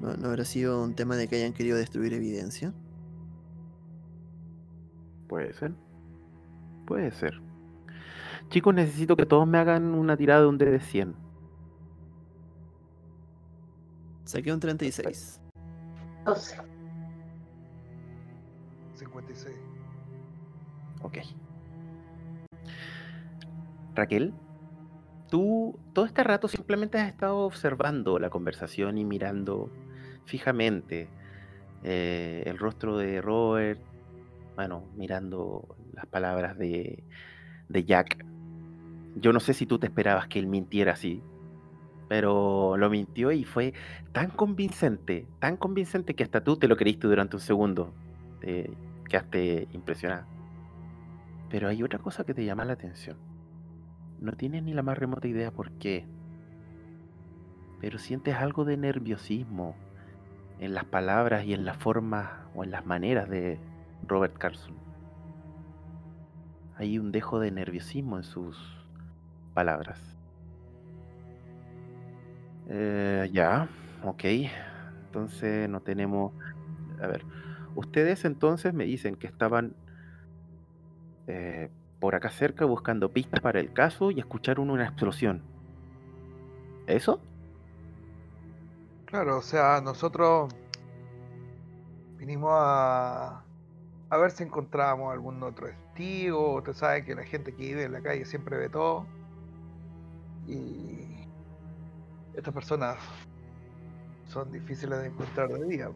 No, no habrá sido un tema de que hayan querido destruir evidencia. Puede ser. Puede ser. Chicos, necesito que todos me hagan una tirada de un D de 100. Saqué un 36. 12. 56. Ok. Raquel, tú todo este rato simplemente has estado observando la conversación y mirando fijamente eh, el rostro de Robert bueno, mirando las palabras de, Jack, yo no sé si tú te esperabas que él mintiera así, pero lo mintió y fue tan convincente, tan convincente que hasta tú te lo creíste durante un segundo. Te quedaste impresionado. Pero hay otra cosa que te llama la atención. No tienes ni la más remota idea por qué. Pero sientes algo de nerviosismo en las palabras y en las formas o en las maneras de Robert Carson. Hay un dejo de nerviosismo en sus palabras. Eh, ya, ok. Entonces no tenemos... A ver, ustedes entonces me dicen que estaban eh, por acá cerca buscando pistas para el caso y escucharon una explosión. ¿Eso? Claro, o sea, nosotros vinimos a, a ver si encontrábamos algún otro testigo. Usted sabe que la gente que vive en la calle siempre ve todo. Y estas personas son difíciles de encontrar de día.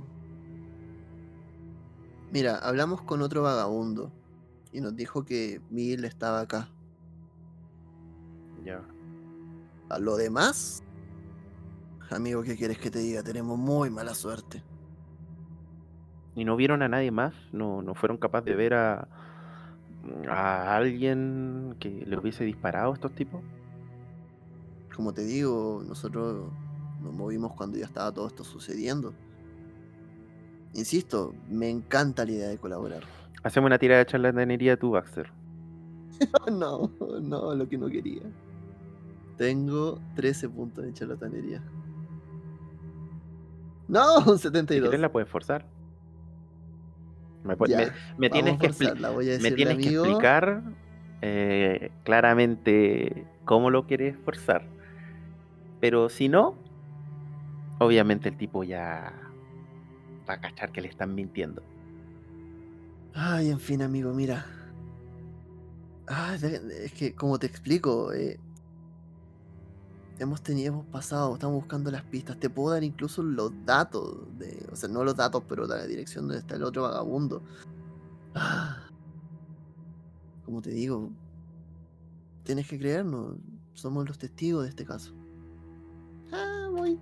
Mira, hablamos con otro vagabundo y nos dijo que Miguel estaba acá. Ya. A lo demás, amigo, ¿qué quieres que te diga? Tenemos muy mala suerte. ¿Y no vieron a nadie más? ¿No, no fueron capaces de ver a, a alguien que le hubiese disparado a estos tipos? Como te digo, nosotros nos movimos cuando ya estaba todo esto sucediendo. Insisto, me encanta la idea de colaborar. Hacemos una tirada de charlatanería tú, Baxter. no, no, lo que no quería. Tengo 13 puntos de charlatanería. No, un Si 72. quieres la puedes forzar. Me, pu- Ya, me- me tienes que, forzarla, me tienes que explicar eh, claramente cómo lo quieres forzar. Pero si no, obviamente el tipo ya va a cachar que le están mintiendo. Ay, en fin, amigo, mira. Ay, de- es que, como te explico, eh, hemos tenido, hemos pasado, estamos buscando las pistas. Te puedo dar incluso los datos, de, o sea, no los datos, pero la dirección donde está el otro vagabundo. Ah, como te digo, tienes que creernos, somos los testigos de este caso. Ah, voy.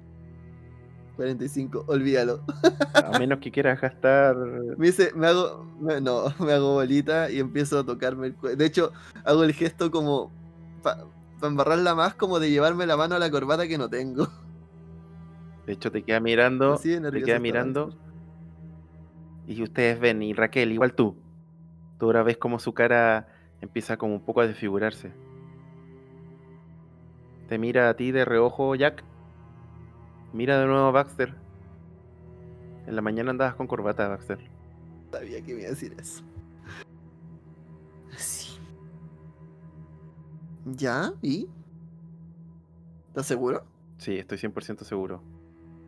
45, olvídalo. A menos que quieras gastar. Me dice, me hago, me- no, me hago bolita y empiezo a tocarme el cuello. De hecho, hago el gesto como para embarrarla más, como de llevarme la mano a la corbata que no tengo. De hecho, te queda mirando. De Te queda mirando. Y ustedes ven, y Raquel, igual tú. Tú ahora ves como su cara empieza como un poco a desfigurarse. Te mira a ti de reojo, Jack. Mira de nuevo a Baxter. En la mañana andabas con corbata, Baxter. Sabía que me iba a decir eso. Sí. ¿Ya? ¿Y? ¿Estás seguro? Sí, estoy 100% seguro.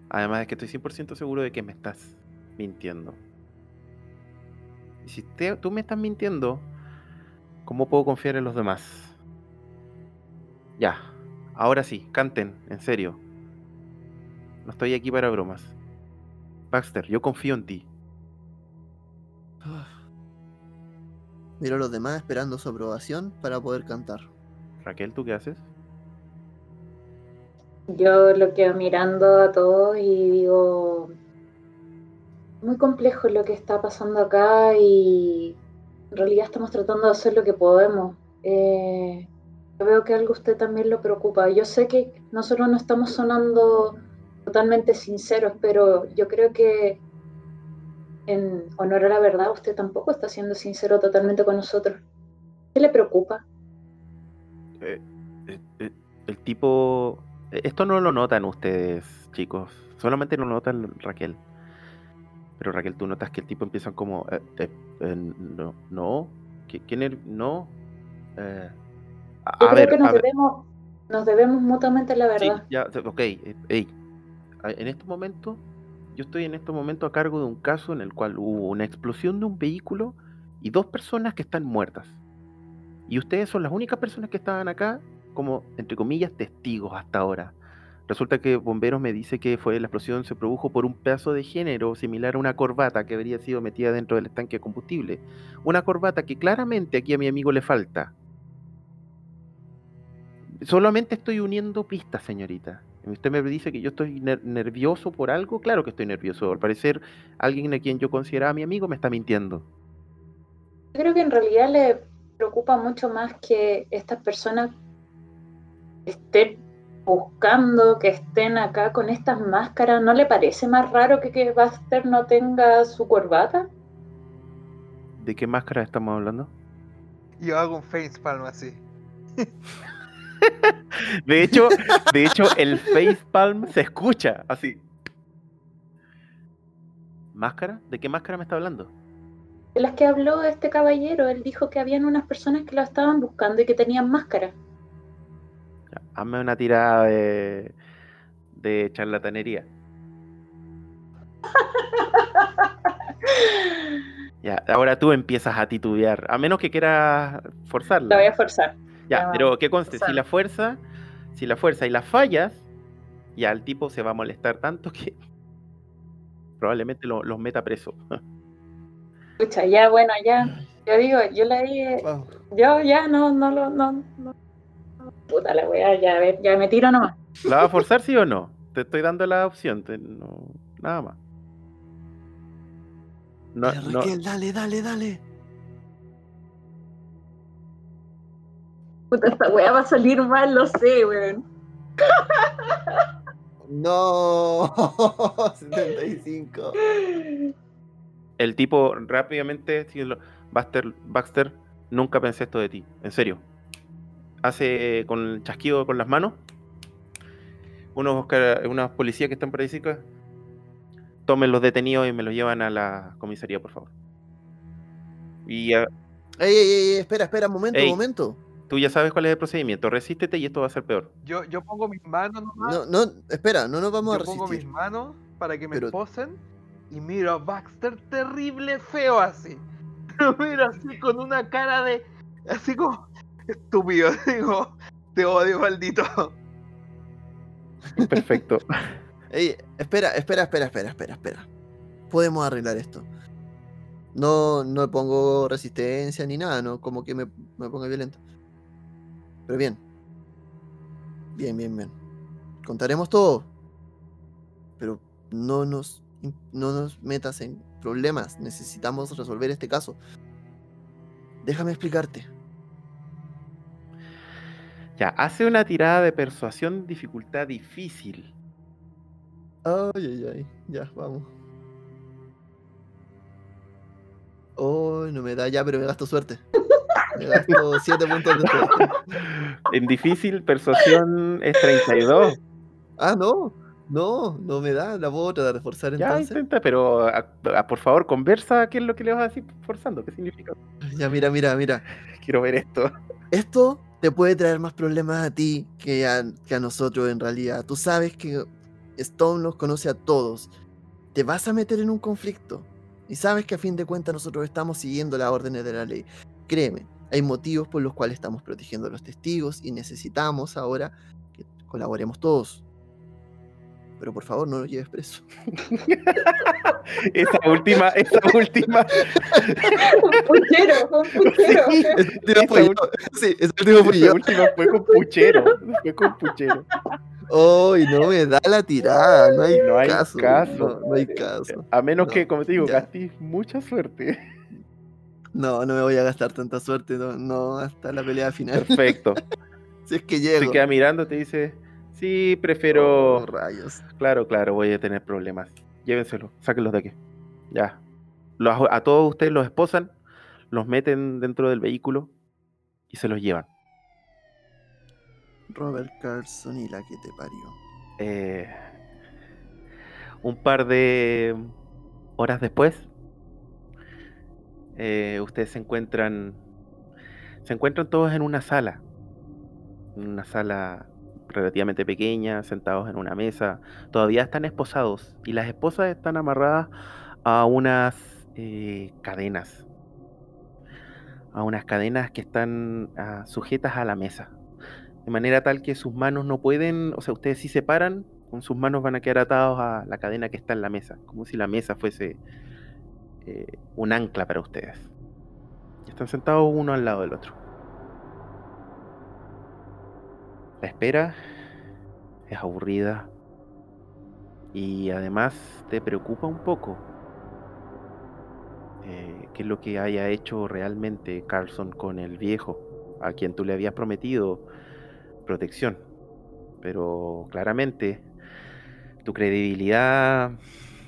Además es que estoy 100% seguro de que me estás mintiendo. Y si te- tú me estás mintiendo, ¿cómo puedo confiar en los demás? Ya, ahora sí, canten, en serio. No estoy aquí para bromas. Baxter, yo confío en ti. Miro a los demás esperando su aprobación para poder cantar. Raquel, ¿tú qué haces? Yo lo quedo mirando a todos y digo, muy complejo lo que está pasando acá y en realidad estamos tratando de hacer lo que podemos. Eh, yo veo que algo a usted también lo preocupa. Yo sé que nosotros no estamos sonando totalmente sinceros, pero yo creo que en honor a la verdad usted tampoco está siendo sincero totalmente con nosotros. ¿Qué le preocupa? Eh, eh, eh, el tipo... Esto no lo notan ustedes, chicos. Solamente lo notan Raquel. Pero Raquel, tú notas que el tipo empieza como... eh, no, no. ¿qui- ¿Quién es? No. a, Yo creo ver, que nos a ver. debemos, nos debemos mutuamente la Sí, verdad. ya, te- ok. ey, En este momento, yo estoy en este momento a cargo de un caso en el cual hubo una explosión de un vehículo y dos personas que están muertas. Y ustedes son las únicas personas que estaban acá como, entre comillas, testigos hasta ahora. Resulta que bomberos me dice que fue la explosión se produjo por un pedazo de género similar a una corbata que habría sido metida dentro del estanque de combustible. Una corbata que claramente aquí a mi amigo le falta. Solamente estoy uniendo pistas, señorita. Usted me dice que yo estoy ner- nervioso por algo. Claro que estoy nervioso. Al parecer, alguien a quien yo consideraba mi amigo me está mintiendo. Yo creo que en realidad le preocupa mucho más que estas personas estén buscando, que estén acá con estas máscaras. ¿No le parece más raro que, que Buster no tenga su corbata? ¿De qué máscara estamos hablando? Yo hago un facepalm así. De hecho, de hecho, el facepalm se escucha así. ¿Máscara? ¿De qué máscara me está hablando? De las que habló este caballero, él dijo que habían unas personas que lo estaban buscando y que tenían máscara. Ya, Hazme una tirada de, de charlatanería. Ya, ahora tú empiezas a titubear, a menos que quieras forzarla. La voy a forzar. Ya, ya, pero que conste, si la fuerza, si la fuerza y la fallas, ya el tipo se va a molestar tanto que probablemente lo- los meta preso. Escucha, ya, bueno, ya. Yo digo, yo le dije, Vamos. yo ya no, no lo, no, no. Puta la weá, ya, ya me tiro nomás. ¿La va a forzar sí o no? Te estoy dando la opción, te- no, nada más. No, dale, dale, dale. Puta, esta weá va a salir mal, lo sé, weón. No, 75. el tipo rápidamente, Baxter, Baxter, nunca pensé esto de ti, en serio. Hace con el chasquido con las manos, unos, unos policías que están por ahí cerca, tomen los detenidos y me los llevan a la comisaría, por favor. Y ah, Ey, ey, ey, espera, espera, un momento, un momento. Tú ya sabes cuál es el procedimiento, resístete y esto va a ser peor. Yo, yo pongo mis manos nomás. No, no, espera, no nos vamos a yo pongo mis resistir. manos para que me Pero- posen y miro a Baxter terrible feo así. Lo miro así con una cara de. así como estúpido. Digo, te odio, maldito. Perfecto. Ey, espera, espera, espera, espera, espera, espera. Podemos arreglar esto. No, no pongo resistencia ni nada, no como que me, me ponga violento. Pero bien. Bien, bien, bien. Contaremos todo. Pero no nos, no nos metas en problemas. Necesitamos resolver este caso. Déjame explicarte. Ya, hace una tirada de persuasión dificultad difícil. Ay, ay, ay. Ya, vamos. Oh, no me da ya, pero me gasto suerte. Me gasto 7 puntos de. En difícil, persuasión es 32. Ah, no. No, no me da. La puedo tratar de forzar Ya entonces. intenta, pero a- a- por favor, conversa qué es lo que le vas a decir forzando, qué significa. Ya, mira, mira, mira. Quiero ver esto. Esto te puede traer más problemas a ti que a, que a nosotros en realidad. Tú sabes que Stone los conoce a todos. Te vas a meter en un conflicto. Y sabes que a fin de cuentas nosotros estamos siguiendo las órdenes de la ley. Créeme, hay motivos por los cuales estamos protegiendo a los testigos y necesitamos ahora que colaboremos todos. Pero por favor, no lo lleves preso. Esa última, esa última. Un puchero, un puchero. Ese Sí, ese último fui Esa yo. última fue con puchero. Fue con puchero. ¡Ay, no me da la tirada! No hay, No hay caso. caso. No, no hay caso. A menos No, que, como te digo, ya. gastes mucha suerte. No, no me voy a gastar tanta suerte. No, no hasta la pelea final. Perfecto. si es que Se llego. queda mirando, te dice, sí, prefiero... Oh, rayos. Claro, claro, voy a tener problemas. Llévenselo, sáquenlos de aquí. Ya. Los- a todos ustedes los esposan, los meten dentro del vehículo y se los llevan. Robert Carson y la que te parió. Eh, un par de horas después, eh, ustedes se encuentran, se encuentran todos en una sala, una sala relativamente pequeña, sentados en una mesa. Todavía están esposados y las esposas están amarradas a unas eh, cadenas, a unas cadenas que están ah, sujetas a la mesa. De manera tal que sus manos no pueden, o sea, ustedes si se paran, con sus manos van a quedar atados a la cadena que está en la mesa, como si la mesa fuese eh, un ancla para ustedes. Están sentados uno al lado del otro. La espera es aburrida y además te preocupa un poco eh, qué es lo que haya hecho realmente Carlson con el viejo, a quien tú le habías prometido protección. Pero claramente tu credibilidad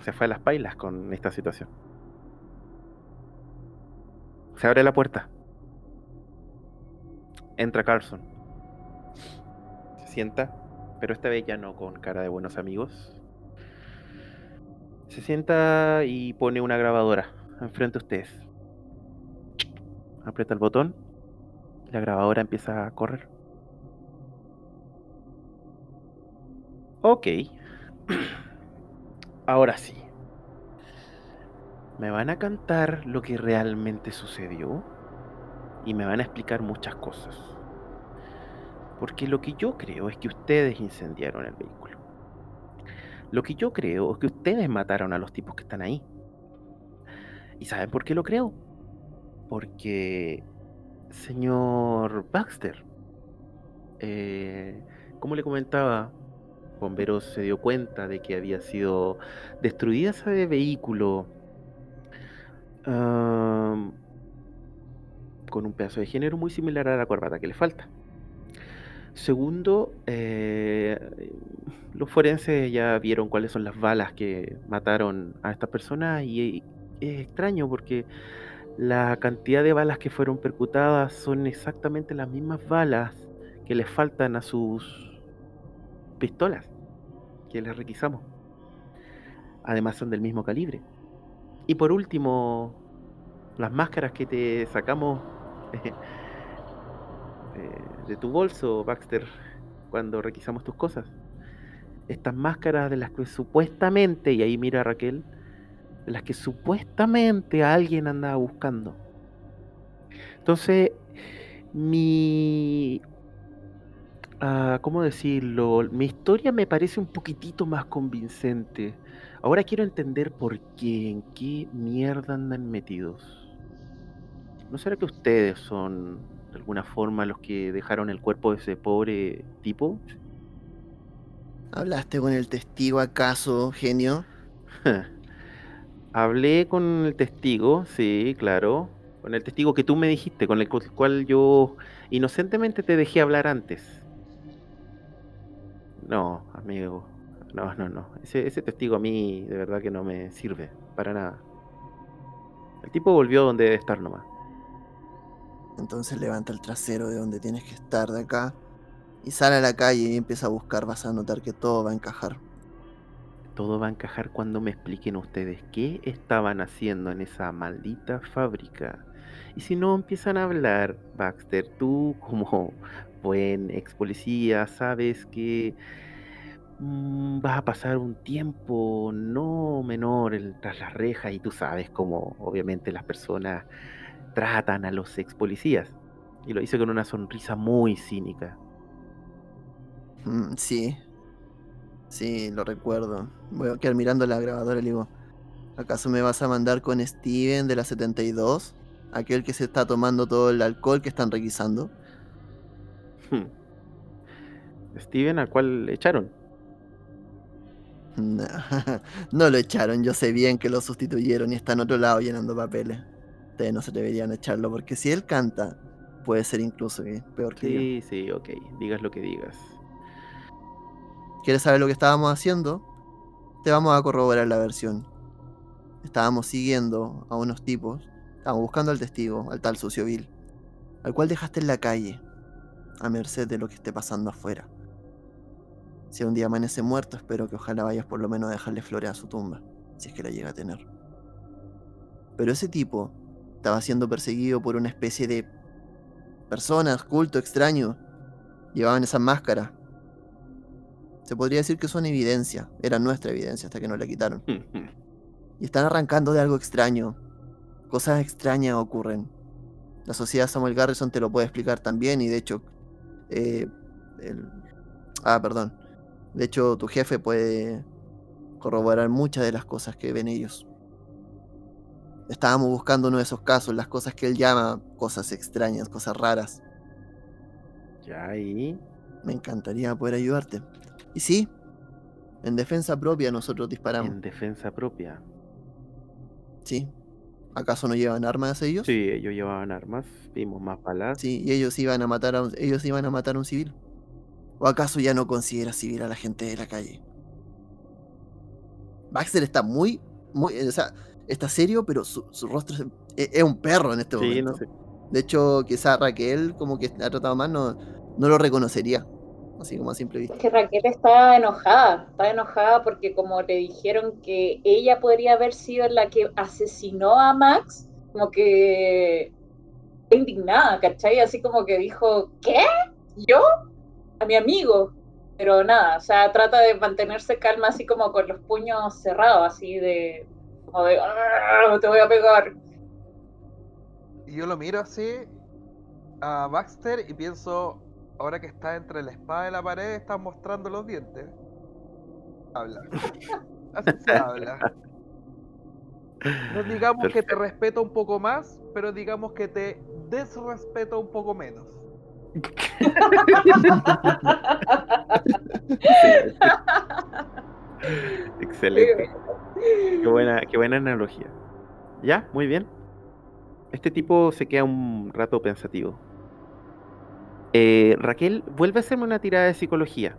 se fue a las pailas con esta situación. Se abre la puerta. Entra Carlson. Se sienta, pero esta vez ya no con cara de buenos amigos. Se sienta y pone una grabadora enfrente de ustedes. Aprieta el botón. La grabadora empieza a correr. Ok. Ahora sí. Me van a cantar lo que realmente sucedió y me van a explicar muchas cosas. Porque lo que yo creo es que ustedes incendiaron el vehículo. Lo que yo creo es que ustedes mataron a los tipos que están ahí. ¿Y saben por qué lo creo? Porque, señor Baxter, eh, como le comentaba, Bomberos se dio cuenta de que había sido destruida ese vehículo con un pedazo de género muy similar a la corbata que le falta. Segundo, eh, los forenses ya vieron cuáles son las balas que mataron a estas personas y es extraño porque la cantidad de balas que fueron percutadas son exactamente las mismas balas que les faltan a sus pistolas que les requisamos. Además son del mismo calibre. Y por último, las máscaras que te sacamos de tu bolso, Baxter, cuando requisamos tus cosas. Estas máscaras de las que supuestamente, y ahí mira a Raquel, de las que supuestamente alguien andaba buscando. Entonces, mi... Uh, ¿Cómo decirlo? Mi historia me parece un poquitito más convincente. Ahora quiero entender por qué, en qué mierda andan metidos. ¿No será que ustedes son de alguna forma los que dejaron el cuerpo de ese pobre tipo? ¿Hablaste con el testigo acaso, genio? Hablé con el testigo, sí, claro. Con el testigo que tú me dijiste, con el cual yo inocentemente te dejé hablar antes. No, amigo. No, no, no. Ese, ese testigo a mí de verdad que no me sirve para nada. El tipo volvió donde debe estar nomás. Entonces levanta el trasero de donde tienes que estar de acá y sale a la calle y empieza a buscar. Vas a notar que todo va a encajar. Todo va a encajar cuando me expliquen ustedes qué estaban haciendo en esa maldita fábrica. Y si no empiezan a hablar, Baxter, tú como buen ex policía sabes que mm, vas a pasar un tiempo no menor tras las rejas y tú sabes cómo obviamente las personas tratan a los ex policías. Y lo hice con una sonrisa muy cínica. Mm, sí, Sí, lo recuerdo. Voy a quedar mirando la grabadora y le digo, ¿acaso me vas a mandar con Steven de la 72? Aquel que se está tomando todo el alcohol que están requisando. Hmm. Steven, ¿al cual echaron? No, no, lo echaron, yo sé bien que lo sustituyeron y está en otro lado llenando papeles. Ustedes no se deberían echarlo porque si él canta, puede ser incluso peor que yo. Sí, sí, ok, digas lo que digas. ¿Quieres saber lo que estábamos haciendo? Te vamos a corroborar la versión. Estábamos siguiendo a unos tipos, estábamos buscando al testigo, al tal sucio Bill, al cual dejaste en la calle, a merced de lo que esté pasando afuera. Si un día amanece muerto, espero que ojalá vayas por lo menos a dejarle flores a su tumba, si es que la llega a tener. Pero ese tipo estaba siendo perseguido por una especie de personas, culto extraño. Llevaban esas máscaras, se podría decir que son evidencia, era nuestra evidencia hasta que nos la quitaron. y están arrancando de algo extraño. Cosas extrañas ocurren. La sociedad Samuel Garrison te lo puede explicar también y de hecho eh, el- Ah, perdón. De hecho, tu jefe puede corroborar muchas de las cosas que ven ellos. Estábamos buscando uno de esos casos, las cosas que él llama cosas extrañas, cosas raras. Ya ahí. Me encantaría poder ayudarte. Y sí, en defensa propia nosotros disparamos. En defensa propia. ¿Sí? ¿Acaso no llevan armas ellos? Sí, ellos llevaban armas, vimos más balas. Sí, y ellos iban a matar a un, ellos iban a matar a un civil. ¿O acaso ya no considera civil a la gente de la calle? Baxter está muy, muy, o sea, está serio, pero su, su rostro es, es- es un perro en este Sí, momento. no sé. De hecho, quizá Raquel, como que ha tratado más, no, no lo reconocería. Así como a simple vista. Es que Raquel está enojada, está enojada porque como le dijeron que ella podría haber sido la que asesinó a Max, como que está indignada, ¿cachai? Así como que dijo, ¿qué? ¿Yo? A mi amigo. Pero nada, o sea, trata de mantenerse calma así como con los puños cerrados, así de, como de, "Ah, te voy a pegar. Y yo lo miro así a Baxter y pienso, ahora que está entre la espada y la pared, está mostrando los dientes. Habla. Así se habla. No digamos que te respeto un poco más, pero digamos que te desrespeto un poco menos. Excelente. Qué buena, qué buena analogía. Ya, muy bien. Este tipo se queda un rato pensativo. Eh, Raquel, vuelve a hacerme una tirada de psicología.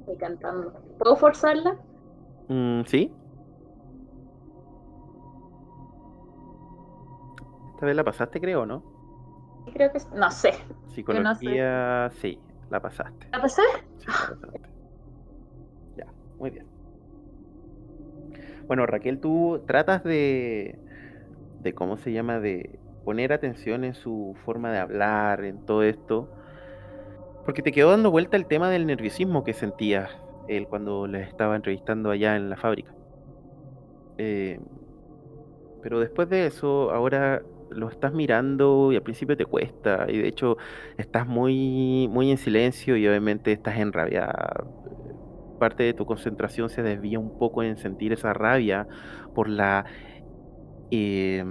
Estoy cantando. ¿Puedo forzarla? Mm, ¿Sí? Esta vez la pasaste, creo, ¿no? Creo que no sé. Psicología, sí, la pasaste. ¿La pasé? Sí, la pasaste. Ya, muy bien. Bueno, Raquel, tú tratas de, de, ¿cómo se llama? De poner atención en su forma de hablar, en todo esto. Porque te quedó dando vuelta el tema del nerviosismo que sentía él cuando les estaba entrevistando allá en la fábrica. Eh, pero después de eso, ahora lo estás mirando y al principio te cuesta. Y de hecho, estás muy, muy en silencio y obviamente estás enrabiada. Parte de tu concentración se desvía un poco en sentir esa rabia por la eh,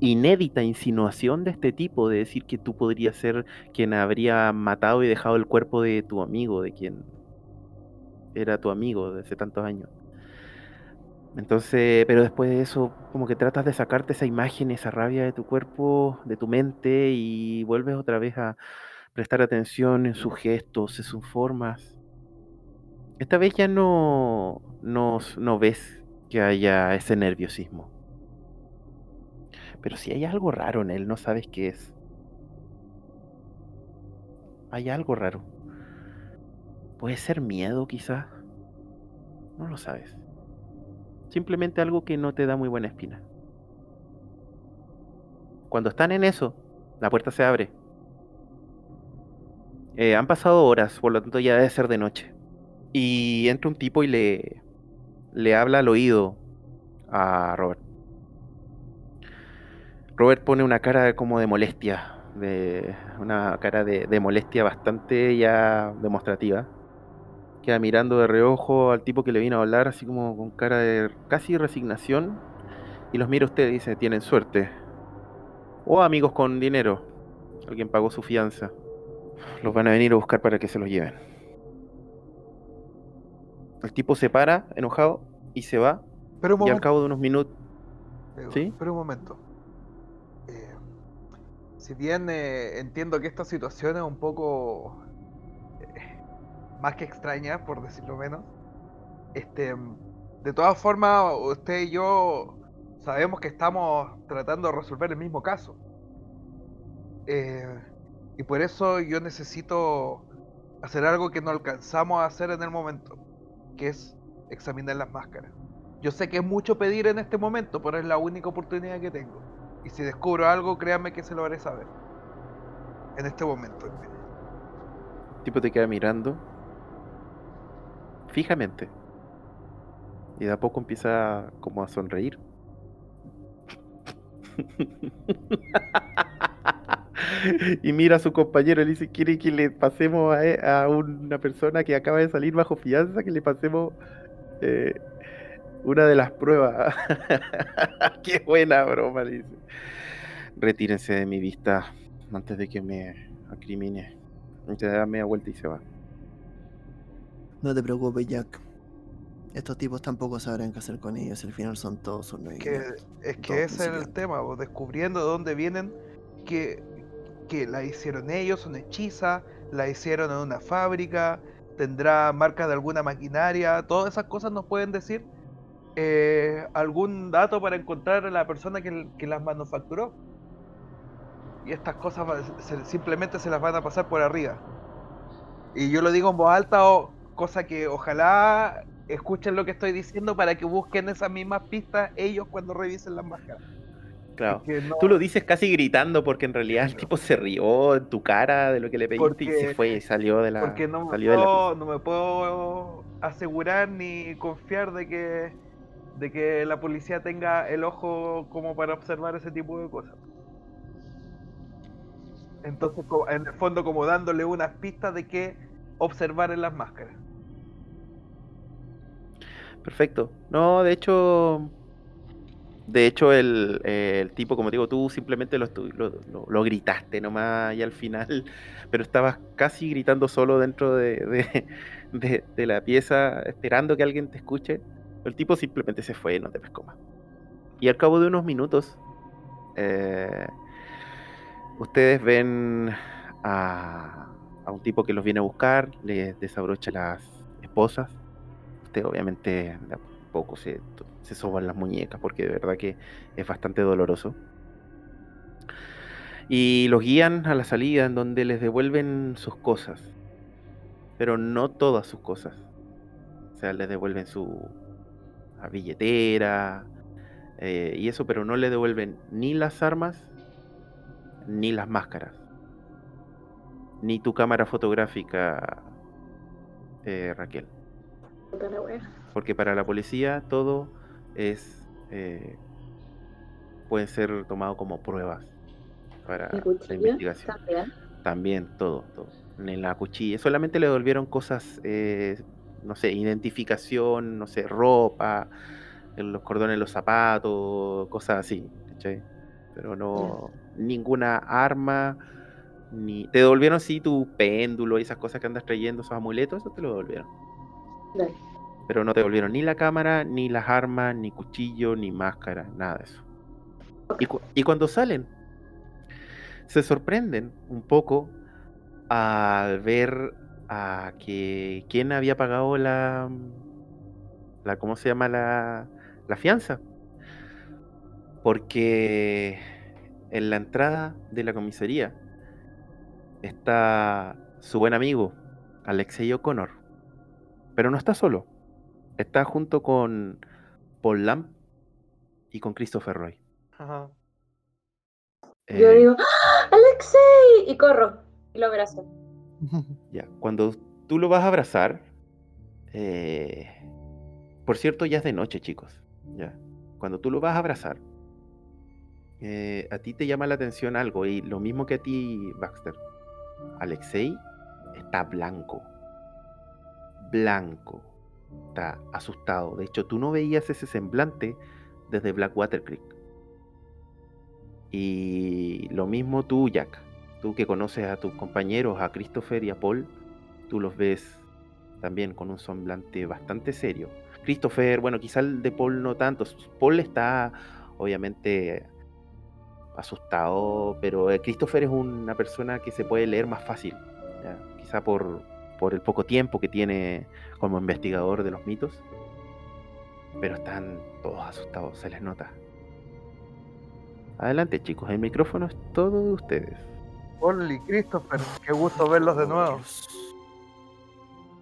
inédita insinuación de este tipo de decir que tú podrías ser quien habría matado y dejado el cuerpo de tu amigo, de quien era tu amigo de hace tantos años. Entonces, pero después de eso, como que tratas de sacarte esa imagen, esa rabia de tu cuerpo, de tu mente y vuelves otra vez a prestar atención en sus gestos, en sus formas. Esta vez ya no, no, no ves que haya ese nerviosismo. Pero si hay algo raro en él, no sabes qué es. Hay algo raro. Puede ser miedo quizá. No lo sabes. Simplemente algo que no te da muy buena espina. Cuando están en eso, la puerta se abre. Eh, han pasado horas, por lo tanto ya debe ser de noche. Y entra un tipo y le, le habla al oído a Robert. Robert pone una cara como de molestia, de una cara de, de molestia bastante ya demostrativa. Queda mirando de reojo al tipo que le vino a hablar, así como con cara de casi resignación. Y los mira usted y dice, tienen suerte. O amigos con dinero. Alguien pagó su fianza. Los van a venir a buscar para que se los lleven. El tipo se para, enojado, y se va. Pero un Y al cabo de unos minutos... ¿Sí? Pero un momento. Eh, si bien eh, entiendo que esta situación es un poco más que extraña, por decirlo menos, este, de todas formas, usted y yo sabemos que estamos tratando de resolver el mismo caso. Eh, y por eso yo necesito hacer algo que no alcanzamos a hacer en el momento, que es examinar las máscaras. Yo sé que es mucho pedir en este momento, pero es la única oportunidad que tengo. Y si descubro algo, créanme que se lo haré saber. En este momento. El tipo te queda mirando fijamente. Y de a poco empieza como a sonreír. y mira a su compañero y le dice, quiere que le pasemos a, e- a una persona que acaba de salir bajo fianza, que le pasemos eh, una de las pruebas. Qué buena broma, dice. Retírense de mi vista antes de que me acrimine. Se da media vuelta y se va. No te preocupes, Jack. Estos tipos tampoco sabrán qué hacer con ellos. Al final son todos unos Que, idiotas. es que ese es el tema, vos, descubriendo de dónde vienen, que, que la hicieron ellos, son hechizas, la hicieron en una fábrica, tendrá marca de alguna maquinaria, todas esas cosas nos pueden decir eh, algún dato para encontrar a la persona que, que las manufacturó. Y estas cosas se- simplemente se las van a pasar por arriba. Y yo lo digo en voz alta, o, cosa que ojalá escuchen lo que estoy diciendo para que busquen esas mismas pistas ellos cuando revisen las máscaras. Claro. No- Tú lo dices casi gritando porque en realidad el tipo se rió en tu cara de lo que le pediste y se fue y salió de la. porque no me, salió de la puedo, no me puedo asegurar ni confiar de que de que la policía tenga el ojo como para observar ese tipo de cosas. Entonces, en el fondo, como dándole unas pistas de qué observar en las máscaras. Perfecto. No, de hecho. De hecho, el, el tipo, como te digo, tú simplemente lo, lo, gritaste nomás y al final, pero estabas casi gritando solo dentro de, de- de- de la pieza, esperando que alguien te escuche. El tipo simplemente se fue, no te pescó más. Y al cabo de unos minutos, eh, ustedes ven a, a un tipo que los viene a buscar, les desabrocha las esposas. Obviamente de a poco se, se soban las muñecas porque de verdad que es bastante doloroso. Y los guían a la salida en donde les devuelven sus cosas. Pero no todas sus cosas. O sea, les devuelven su billetera eh, y eso, pero no le devuelven ni las armas ni las máscaras. Ni tu cámara fotográfica, eh, Raquel. Porque para la policía todo es. eh, puede ser tomado como pruebas para la investigación. también. También todo, todo. En la cuchilla. Solamente le devolvieron cosas, eh, no sé, identificación, no sé, ropa, los cordones de los zapatos, cosas así. Pero no. Ninguna arma. Ni... Te devolvieron sí tu péndulo y esas cosas que andas trayendo, esos amuletos, eso te lo devolvieron. Pero no te devolvieron ni la cámara, ni las armas, ni cuchillo, ni máscara, nada de eso. Y, cu- y cuando salen, se sorprenden un poco al ver a que quién había pagado la, la ¿cómo se llama? La, la fianza. Porque en la entrada de la comisaría está su buen amigo, Alexei O'Connor. Pero no está solo. Está junto con Paul Lamb y con Christopher Roy. Ajá. Yo Eh, digo, ¡Ah! ¡Alexei! Y corro. Y lo abrazo. Ya, cuando tú lo vas a abrazar, eh, por cierto, ya es de noche, chicos. Ya, cuando tú lo vas a abrazar, eh, a ti te llama la atención algo y lo mismo que a ti, Baxter. Alexei está blanco, blanco, está asustado. De hecho, tú no veías ese semblante desde Blackwater Creek. Y lo mismo tú, Jack. Tú que conoces a tus compañeros, a Christopher y a Paul, tú los ves también con un semblante bastante serio. Christopher, bueno, quizá el de Paul no tanto. Paul está obviamente asustado, pero eh, Christopher es una persona que se puede leer más fácil. Quizá por, por el poco tiempo que tiene como investigador de los mitos. Pero están todos asustados, se les nota. Adelante chicos, el micrófono es todo de ustedes. Only Christopher, qué gusto verlos de nuevo.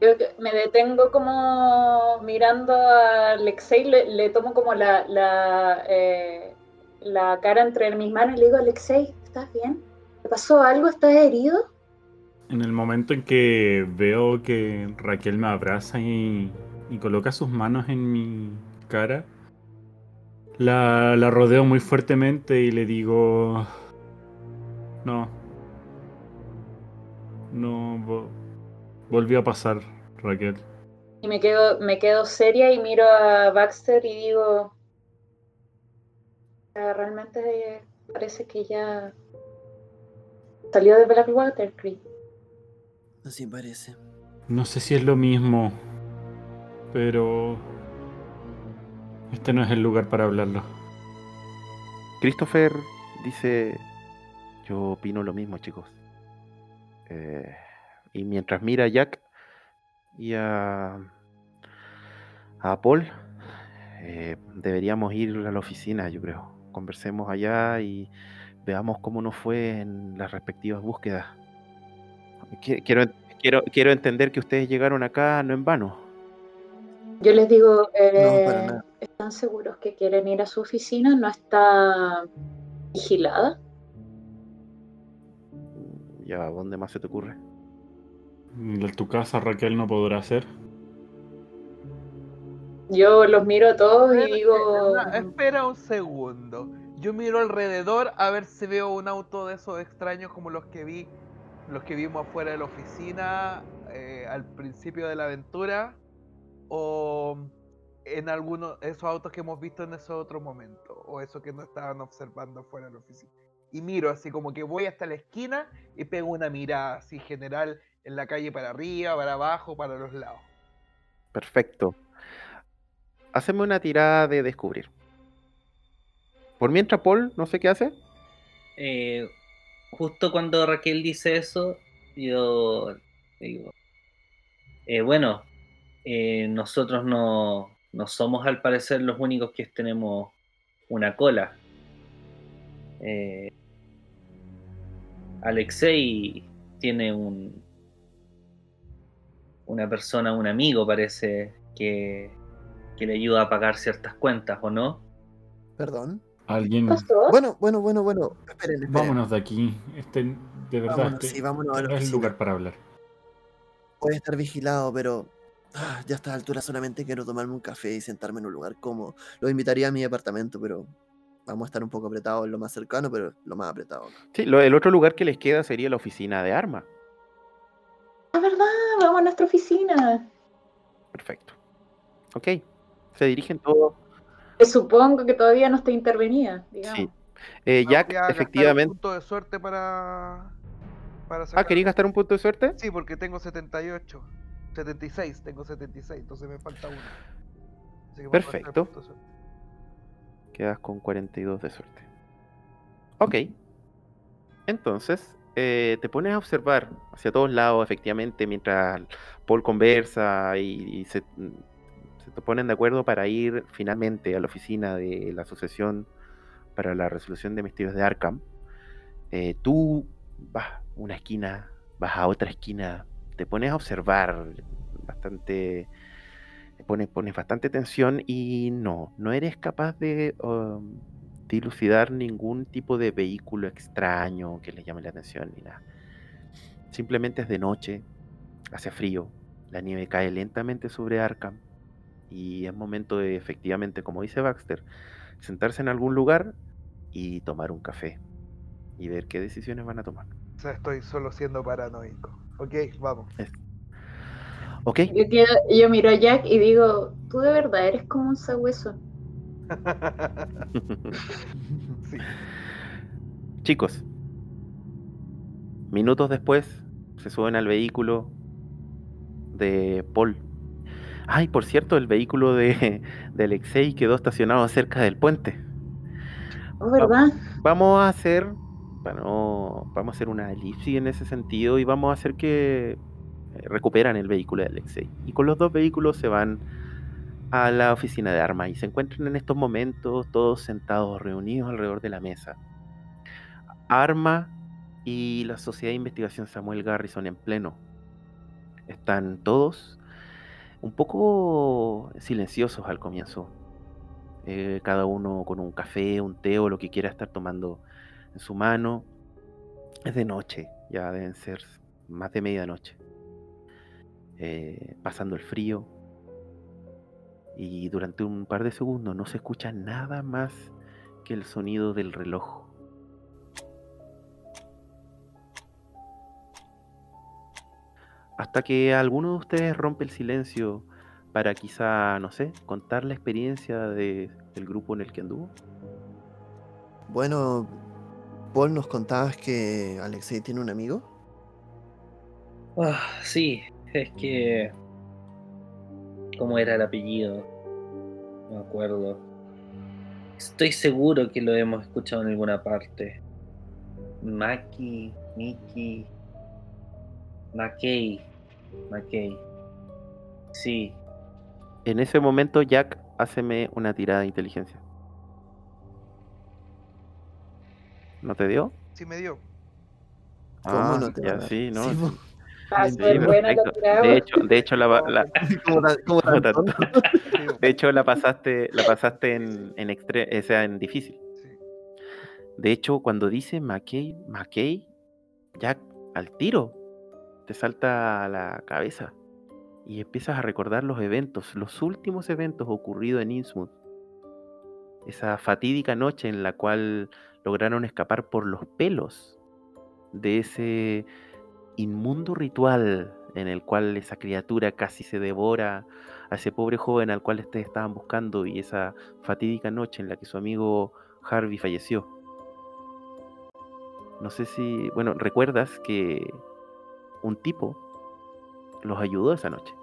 Yo que- me detengo como mirando a Alexei, le, le tomo como la, la, eh, la cara entre mis manos y le digo, Alexei, ¿estás bien? ¿Te pasó algo? ¿Estás herido? en el momento en que veo que Raquel me abraza y, y coloca sus manos en mi cara, la, la, rodeo muy fuertemente y le digo... No. No... Vo volvió a pasar, Raquel. Y me quedo, me quedo seria y miro a Baxter y digo... Ah, realmente parece que ya salió de Blackwater Creek. Así parece. No sé si es lo mismo, pero este no es el lugar para hablarlo. Christopher dice, yo opino lo mismo, chicos. Eh, y mientras mira a Jack y a, a Paul, eh, deberíamos ir a la oficina, yo creo. Conversemos allá y veamos cómo nos fue en las respectivas búsquedas. Qui- Quiero, quiero, quiero entender que ustedes llegaron acá no en vano. Yo les digo, eh, para nada. ¿están seguros que quieren ir a su oficina? ¿No está vigilada? ¿Ya dónde más se te ocurre? Tu casa, Raquel, no podrá hacer. Yo los miro a todos y digo, espera, espera un segundo. Yo miro alrededor a ver si veo un auto de esos extraños como los que vi, los que vimos afuera de la oficina eh, al principio de la aventura, o en alguno de esos autos que hemos visto en ese otro momento, o esos que no estaban observando afuera de la oficina. Y miro así como que voy hasta la esquina y pego una mirada así general en la calle para arriba, para abajo, para los lados. Perfecto. Haceme una tirada de descubrir. Por mientras, Paul, no sé qué hace. Eh, justo cuando Raquel dice eso, yo digo, eh, bueno, eh, nosotros no, no somos al parecer los únicos que tenemos una cola. Eh, Alexei tiene un una persona, un amigo parece, que, que le ayuda a pagar ciertas cuentas, ¿o no? Perdón. Alguien. Bueno, bueno, bueno, bueno. Esperen, esperen. Vámonos de aquí. Este, de verdad, Vámonos, este sí, vámonos a la no es el lugar para hablar. Puede estar vigilado, pero ah, ya a esta altura solamente quiero tomarme un café y sentarme en un lugar cómodo. Lo invitaría a mi departamento, pero vamos a estar un poco apretados en lo más cercano, pero lo más apretado. Sí, lo- el otro lugar que les queda sería la oficina de arma. Ah, verdad, vamos a nuestra oficina. Perfecto. Ok. Se dirigen todos. Que supongo que todavía no está intervenida, digamos. Sí. Eh, Jack, a gastar un efectivamente. punto de suerte para. para Ah, ¿querías gastar un punto de suerte? Sí, porque tengo 78. 76, tengo 76, entonces me falta uno. Así que Perfecto. punto de suerte. Quedas con 42 de suerte. Ok. Entonces, eh, te pones a observar hacia todos lados, efectivamente, mientras Paul conversa y, y se, se ponen de acuerdo para ir finalmente a la oficina de la Asociación para la Resolución de Misterios de Arkham. Eh, tú vas a una esquina, vas a otra esquina, te pones a observar bastante pones, bastante tensión y no, no eres capaz de um, dilucidar ningún tipo de vehículo extraño que les llame la atención ni nada. Simplemente es de noche, hace frío, la nieve cae lentamente sobre Arkham y es momento de, efectivamente, como dice Baxter, sentarse en algún lugar y tomar un café y ver qué decisiones van a tomar. O sea, estoy solo siendo paranoico. Ok, vamos. ¿Ok? Yo, quedo- yo miro a Jack y digo, tú de verdad eres como un sabueso. sí. Chicos, minutos después se suben al vehículo de Paul. Ay, por cierto, el vehículo de, de Alexei quedó estacionado cerca del puente. Oh, ¿verdad? Vamos a hacer, bueno, vamos a hacer una elipsis en ese sentido y vamos a hacer que eh, recuperan el vehículo de Alexei. Y con los dos vehículos se van a la oficina de armas y se encuentran en estos momentos todos sentados, reunidos alrededor de la mesa. Arma y la Sociedad de Investigación Samuel Garrison en pleno. Están todos un poco silenciosos al comienzo. Eh, cada uno con un café, un té o lo que quiera estar tomando en su mano. Es de noche, ya deben ser más de medianoche. Eh, pasando el frío. Y durante un par de segundos no se escucha nada más que el sonido del reloj. Hasta que alguno de ustedes rompe el silencio para quizá, no sé, contar la experiencia de- del grupo en el que anduvo. Bueno, Paul, nos contabas que Alexei tiene un amigo. Ah, sí, es que. ¿Cómo era el apellido? No me acuerdo. Estoy seguro que lo hemos escuchado en alguna parte. Maki, Miki. Mackey. Mackey. Sí. En ese momento, Jack, háceme una tirada de inteligencia. ¿No te dio? Sí me dio. ¿Cómo Ah, no te ya, sí, ¿no? Sí, sí. po. Ah, Sí, súper buena la perfecto. tirada. De hecho, de hecho la, va- la- ¿Cómo tan- cómo tan Puta, tonto? Sí, de hecho la pasaste, la pasaste en, en extre- o sea, en difícil. De hecho, cuando dice McKay, McKay, Jack, al tiro, te salta a la cabeza y empiezas a recordar los eventos, los últimos eventos ocurridos en Innsmouth. Esa fatídica noche en la cual lograron escapar por los pelos de ese inmundo ritual en el cual esa criatura casi se devora a ese pobre joven al cual ustedes estaban buscando y esa fatídica noche en la que su amigo Harvey falleció. No sé si, bueno, recuerdas que un tipo los ayudó esa noche.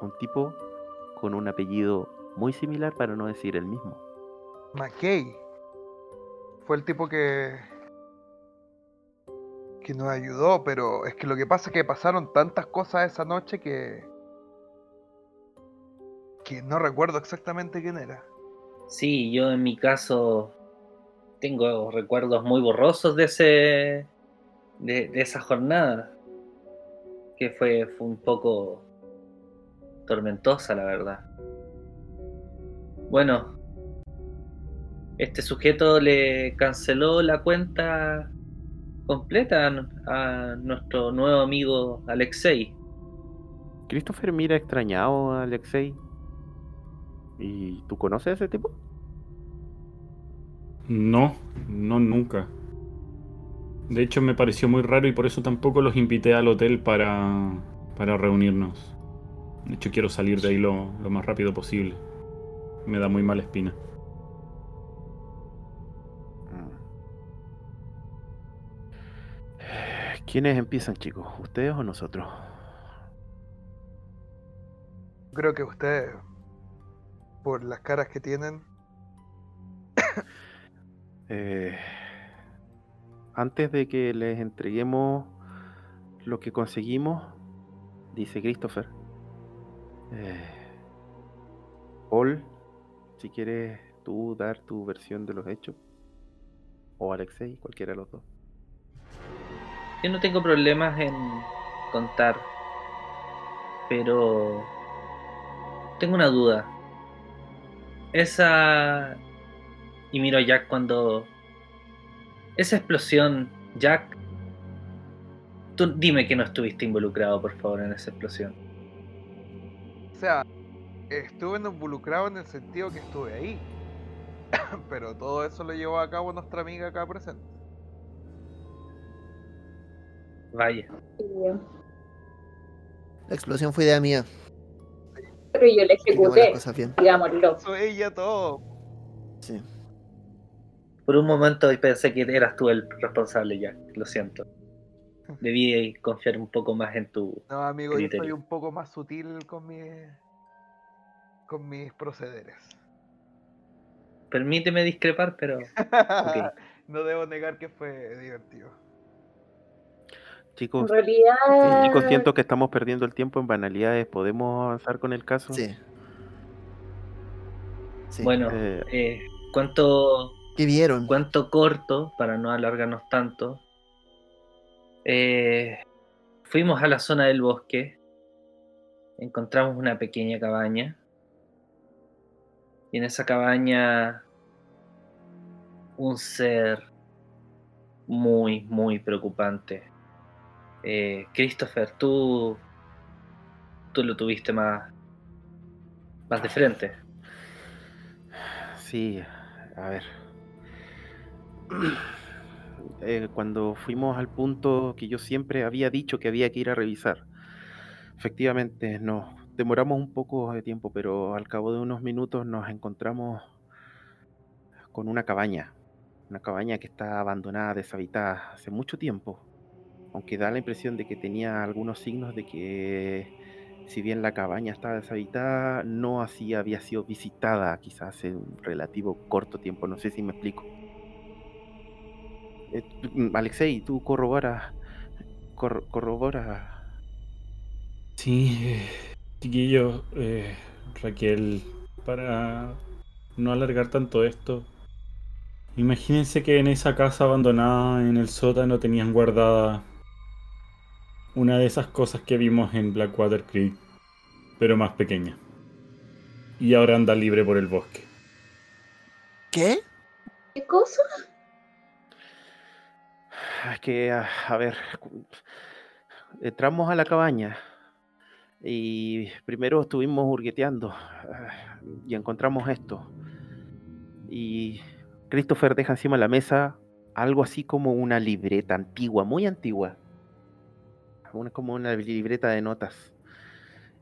Un tipo con un apellido muy similar para no decir el mismo. McKay fue el tipo que que nos ayudó, pero es que lo que pasa es que pasaron tantas cosas esa noche que que no recuerdo exactamente quién era. Sí, yo en mi caso tengo recuerdos muy borrosos de ese. de, de esa jornada. Que fue, fue un poco tormentosa, la verdad. Bueno, este sujeto le canceló la cuenta completa a, a nuestro nuevo amigo Alexei. Christopher mira extrañado a Alexei. ¿Y tú conoces a ese tipo? No, no nunca. De hecho me pareció muy raro y por eso tampoco los invité al hotel para, para reunirnos. De hecho quiero salir de ahí lo, lo más rápido posible. Me da muy mala espina. Mm. ¿Quiénes empiezan, chicos? ¿Ustedes o nosotros? Creo que ustedes, por las caras que tienen, Eh, antes de que les entreguemos lo que conseguimos, dice Christopher. eh, Paul, si quieres tú dar tu versión de los hechos. O Alexei, cualquiera de los dos. Yo no tengo problemas en contar, pero tengo una duda. Esa... Y miro a cuando... Esa explosión, Jack... Tú dime que no estuviste involucrado, por favor, en esa explosión. o sea, estuve involucrado en el sentido que estuve ahí. Pero todo eso lo llevó a cabo nuestra amiga acá presente. Vaya. La explosión fue idea mía. Pero yo las ejecuté, digámoslo. Eso ella todo. Sí. Por un momento pensé que eras tú el responsable, Jack. Lo siento. Debí confiar un poco más en tu... No, amigo, yo soy Criterio. un poco más sutil con mi con mis procederes. Permíteme discrepar, pero... no debo negar que fue divertido. Chicos, realidad, chicos, siento que estamos perdiendo el tiempo en banalidades. ¿Podemos avanzar con el caso? Sí. Sí. Bueno, Eh, eh, ¿cuánto, ¿Qué vieron? cuánto corto, para no alargarnos tanto? Eh, fuimos a la zona del bosque, encontramos una pequeña cabaña, y en esa cabaña un ser muy, muy preocupante. Eh, Christopher, tú, tú lo tuviste más, más de frente. Sí, a ver. Eh, cuando fuimos al punto que yo siempre había dicho que había que ir a revisar, Efectivamente, nos demoramos un poco de tiempo, pero al cabo de unos minutos nos encontramos con una cabaña. Una cabaña que está abandonada, deshabitada hace mucho tiempo. Aunque da la impresión de que tenía algunos signos de que si bien la cabaña estaba deshabitada, no así había sido visitada quizás hace un relativo corto tiempo. No sé si me explico. Eh, tú- mm, Alexei, tú corroboras, corro- corroboras Sí, eh, chiquillo, eh, Raquel, para no alargar tanto esto, imagínense que en esa casa abandonada en el sótano tenían guardada una de esas cosas que vimos en Blackwater Creek, pero más pequeña. Y ahora anda libre por el bosque. ¿Qué? ¿Qué cosa? Es que, a, a ver, entramos a la cabaña y primero estuvimos hurgueteando ah, y encontramos esto. Y Christopher deja encima de la mesa algo así como una libreta antigua, muy antigua. Una, como una libreta de notas.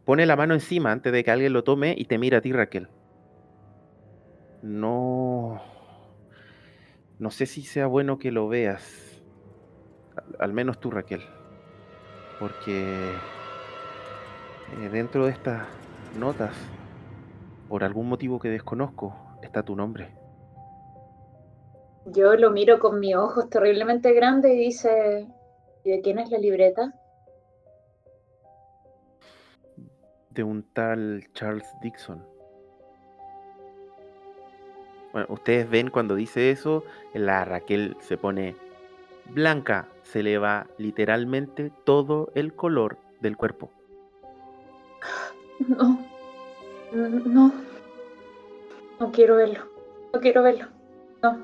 Pone la mano encima antes de que alguien lo tome y te mira a ti, Raquel. No. No sé si sea bueno que lo veas. Al, menos tú, Raquel. Porque eh, dentro de estas notas, por algún motivo que desconozco, está tu nombre. Yo lo miro con mis ojos terriblemente grandes y dice, ¿y de quién es la libreta? De un tal Charles Dixon. Bueno, ustedes ven cuando dice eso, la Raquel se pone blanca, se le va literalmente todo el color del cuerpo. No, no, no quiero verlo, no quiero verlo, no,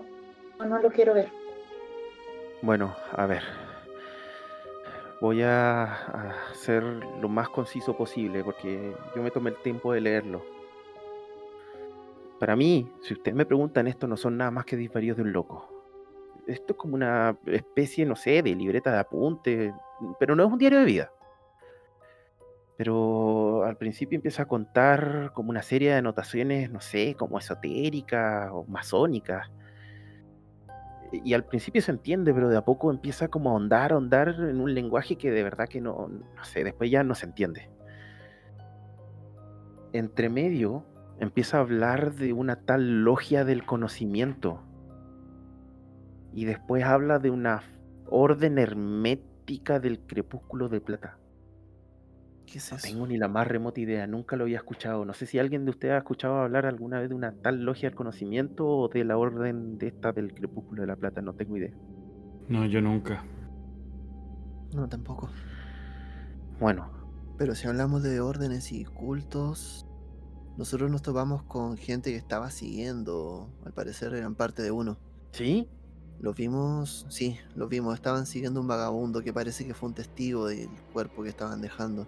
no, no lo quiero ver. Bueno, a ver. Voy a, a ser lo más conciso posible porque yo me tomé el tiempo de leerlo. Para mí, si ustedes me preguntan, esto no son nada más que disparos de un loco. Esto es como una especie, no sé, de libreta de apunte, pero no es un diario de vida. Pero al principio empieza a contar como una serie de anotaciones, no sé, como esotéricas o masónicas. Y al principio se entiende, pero de a poco empieza como a ahondar, ahondar en un lenguaje que de verdad que no, no sé, después ya no se entiende. Entre medio empieza a hablar de una tal logia del conocimiento. Y después habla de una orden hermética del crepúsculo de plata. ¿Qué es No eso? tengo ni la más remota idea, nunca lo había escuchado. No sé si alguien de ustedes ha escuchado hablar alguna vez de una tal logia del conocimiento o de la orden de esta del crepúsculo de la plata, no tengo idea. No, yo nunca. No, tampoco. Bueno, Pero si hablamos de órdenes y cultos, nosotros nos topamos con gente que estaba siguiendo, al parecer eran parte de uno. ¿sí? Los vimos, sí, los vimos, estaban siguiendo un vagabundo que parece que fue un testigo del cuerpo que estaban dejando.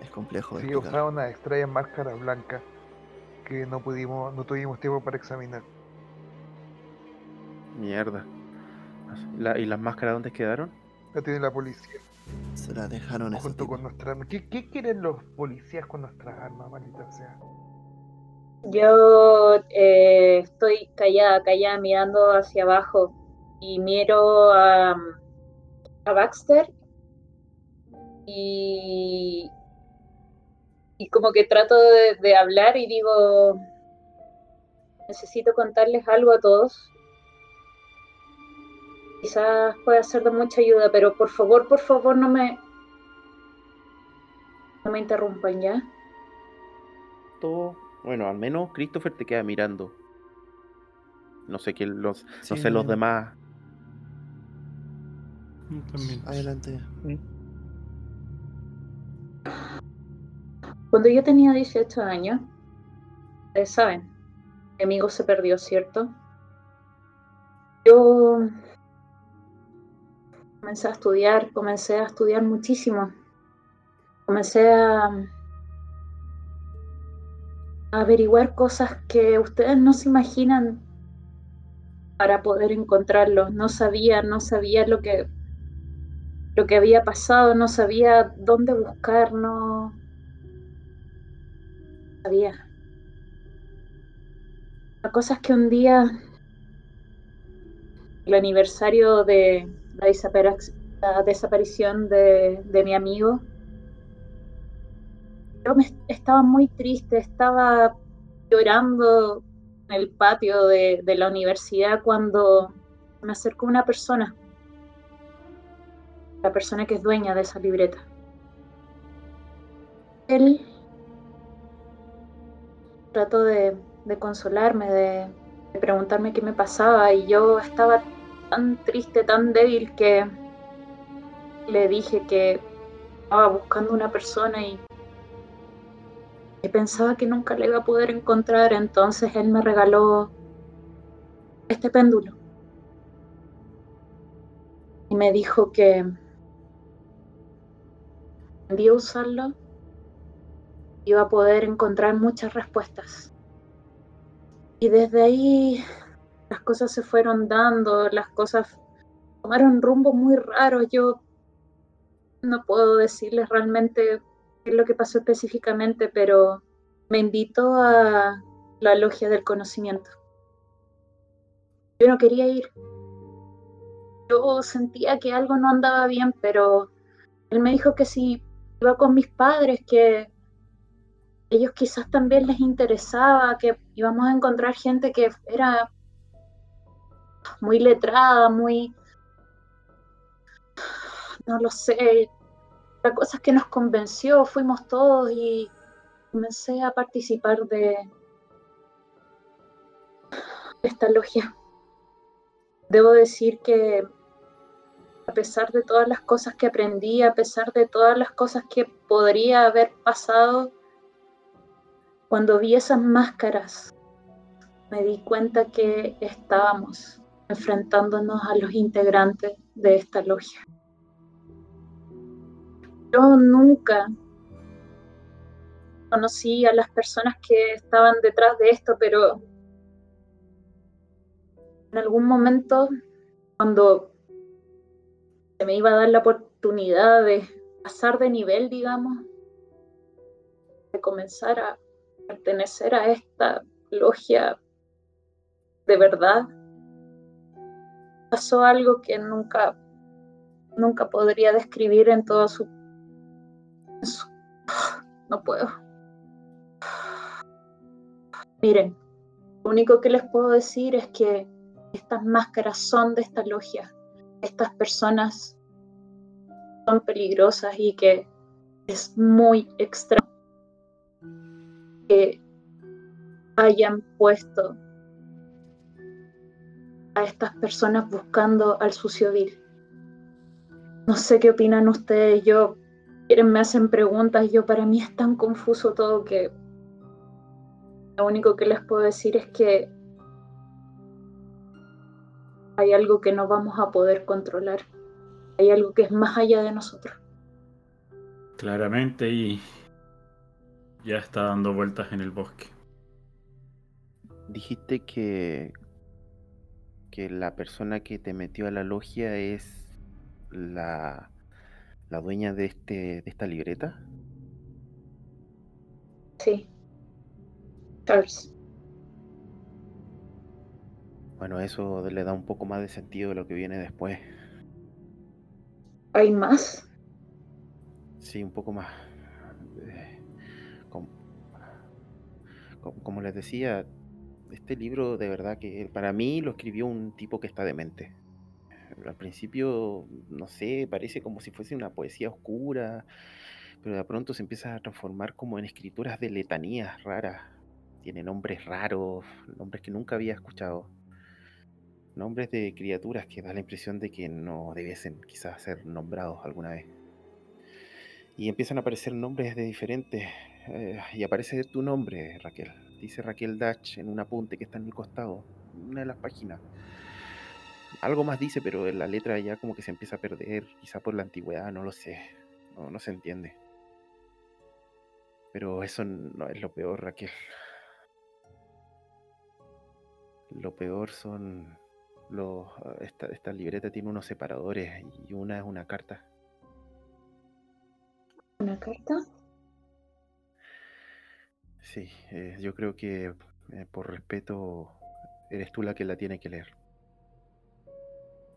Es complejo Sí, usaba una extraña máscara blanca que no pudimos, no tuvimos tiempo para examinar. Mierda. La- ¿Y las máscaras dónde quedaron? La tiene la policía Se la dejaron junto con nuestra. ¿Qué, qué quieren los policías con nuestras armas, maldita sea? Yo eh, estoy callada, callada, mirando hacia abajo y miro a, Baxter y, y como que trato de, de hablar y digo, necesito contarles algo a todos. Quizás pueda ser de mucha ayuda, pero por favor, por favor, no me, no me interrumpan ya. Todo. Bueno, al menos Christopher te queda mirando. No sé qué los, Sí, no sé los demás. Mm, También. Adelante. Cuando yo tenía 18 años, ustedes saben, mi amigo se perdió, ¿cierto? Yo comencé a estudiar, comencé a estudiar muchísimo. Comencé a averiguar cosas que ustedes no se imaginan para poder encontrarlos. No sabía, no sabía lo que lo que había pasado, no sabía dónde buscar, no sabía. La cosa es que un día, el aniversario de la, desaparición de, mi amigo, yo me, estaba muy triste, estaba llorando en el patio de, la universidad cuando me acercó una persona la persona que es dueña de esa libreta. Él trató de, consolarme, de, preguntarme qué me pasaba y yo estaba tan triste, tan débil que le dije que estaba buscando una persona y que pensaba que nunca la iba a poder encontrar, entonces él me regaló este péndulo y me dijo que a usarlo, iba a poder encontrar muchas respuestas. Y desde ahí las cosas se fueron dando, las cosas tomaron rumbo muy raro. Yo no puedo decirles realmente lo que pasó específicamente, pero me invitó a la logia del conocimiento. Yo no quería ir. Yo sentía que algo no andaba bien, pero él me dijo que si iba con mis padres, que ellos quizás también les interesaba, que íbamos a encontrar gente que era muy letrada, muy, no lo sé, la cosa es que nos convenció, fuimos todos y comencé a participar de esta logia. Debo decir que a pesar de todas las cosas que aprendí, a pesar de todas las cosas que podría haber pasado, cuando vi esas máscaras, me di cuenta que estábamos enfrentándonos a los integrantes de esta logia. Yo nunca conocí a las personas que estaban detrás de esto, pero en algún momento, cuando me iba a dar la oportunidad de pasar de nivel, digamos, de comenzar a pertenecer a esta logia de verdad, pasó algo que nunca, nunca podría describir en toda su, No puedo. Miren, lo único que les puedo decir es que estas máscaras son de esta logia estas personas son peligrosas y que es muy extraño que hayan puesto a estas personas buscando al sucio vil. No sé qué opinan ustedes, yo quieren me hacen preguntas, yo para mí es tan confuso todo que lo único que les puedo decir es que hay algo que no vamos a poder controlar. Hay algo que es más allá de nosotros. Claramente y ya está dando vueltas en el bosque. Dijiste que que la persona que te metió a la logia es la, la dueña de este de esta libreta. Sí. Charles. Bueno, eso le da un poco más de sentido a lo que viene después. ¿Hay más? Sí, un poco más. Eh, como, les decía, este libro de verdad que para mí lo escribió un tipo que está demente. Al principio, no sé, parece como si fuese una poesía oscura, pero de pronto se empieza a transformar como en escrituras de letanías raras. Tiene nombres raros, nombres que nunca había escuchado nombres de criaturas que da la impresión de que no debiesen quizás ser nombrados alguna vez. Y empiezan a aparecer nombres de diferentes, eh, y aparece tu nombre, Raquel. Dice Raquel Dutch en un apunte que está en el costado, una de las páginas. Algo más dice, pero la letra ya como que se empieza a perder, quizá por la antigüedad, no lo sé, no, no se entiende. Pero eso no es lo peor, Raquel. Lo peor son esta, libreta tiene unos separadores y una es una carta ¿Una carta? Sí, eh, yo creo que eh, por respeto eres tú la que la tiene que leer.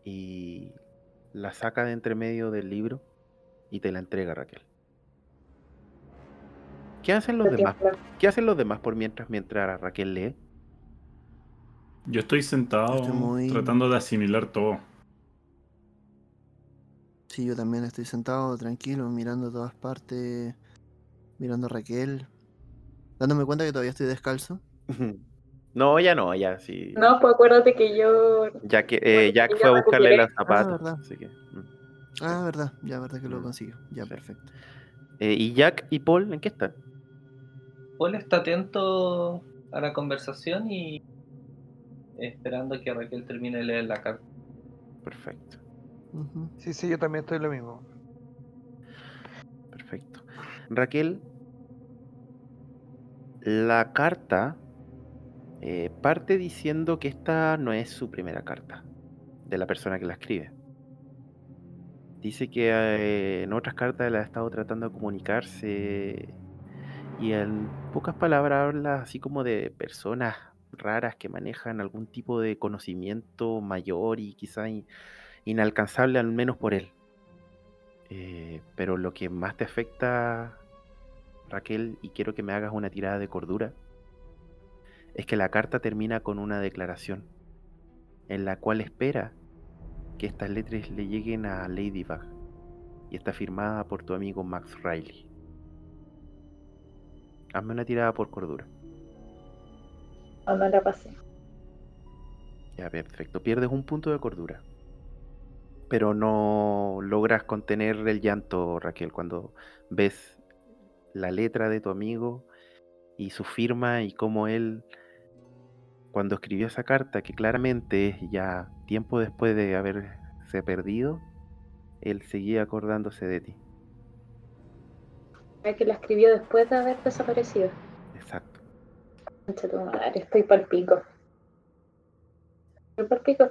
Y la saca de entre medio del libro y te la entrega Raquel. ¿Qué hacen los Lo demás? ¿Qué hacen los demás por mientras mientras Raquel lee? Yo estoy sentado Estoy muy- tratando de asimilar todo. Sí, yo también estoy sentado tranquilo, mirando a todas partes, mirando a Raquel, dándome cuenta que todavía estoy descalzo. No, ya no, ya sí. No, pues acuérdate que yo. Ya que Bueno, eh, Jack fue a buscarle los zapatos. verdad. así que, mm. Ah, verdad, ya verdad que lo Mm. consiguió. Ya, Sí. perfecto. Eh, ¿Y Jack y Paul en qué están? Paul está atento a la conversación y esperando que Raquel termine de leer la carta. Perfecto. Sí, sí, yo también estoy lo mismo. perfecto. Raquel, la carta eh, parte diciendo que esta no es su primera carta de la persona que la escribe. Dice que eh, en otras cartas él ha estado tratando de comunicarse y en pocas palabras habla así como de personas raras que manejan algún tipo de conocimiento mayor y quizá in- inalcanzable al menos por él. Eh, pero lo que más te afecta, Raquel, y quiero que me hagas una tirada de cordura, es que la carta termina con una declaración en la cual espera que estas letras le lleguen a Ladybug y está firmada por tu amigo Max Riley. Hazme una tirada por cordura. No, no la pasé. Ya, perfecto. Pierdes un punto de cordura. Pero no logras contener el llanto, Raquel, cuando ves la letra de tu amigo y su firma y cómo él, cuando escribió esa carta, que claramente es ya tiempo después de haberse perdido, él seguía acordándose de ti. Es que la escribió después de haber desaparecido. Exacto. Estoy pal pico. Estoy pal pico.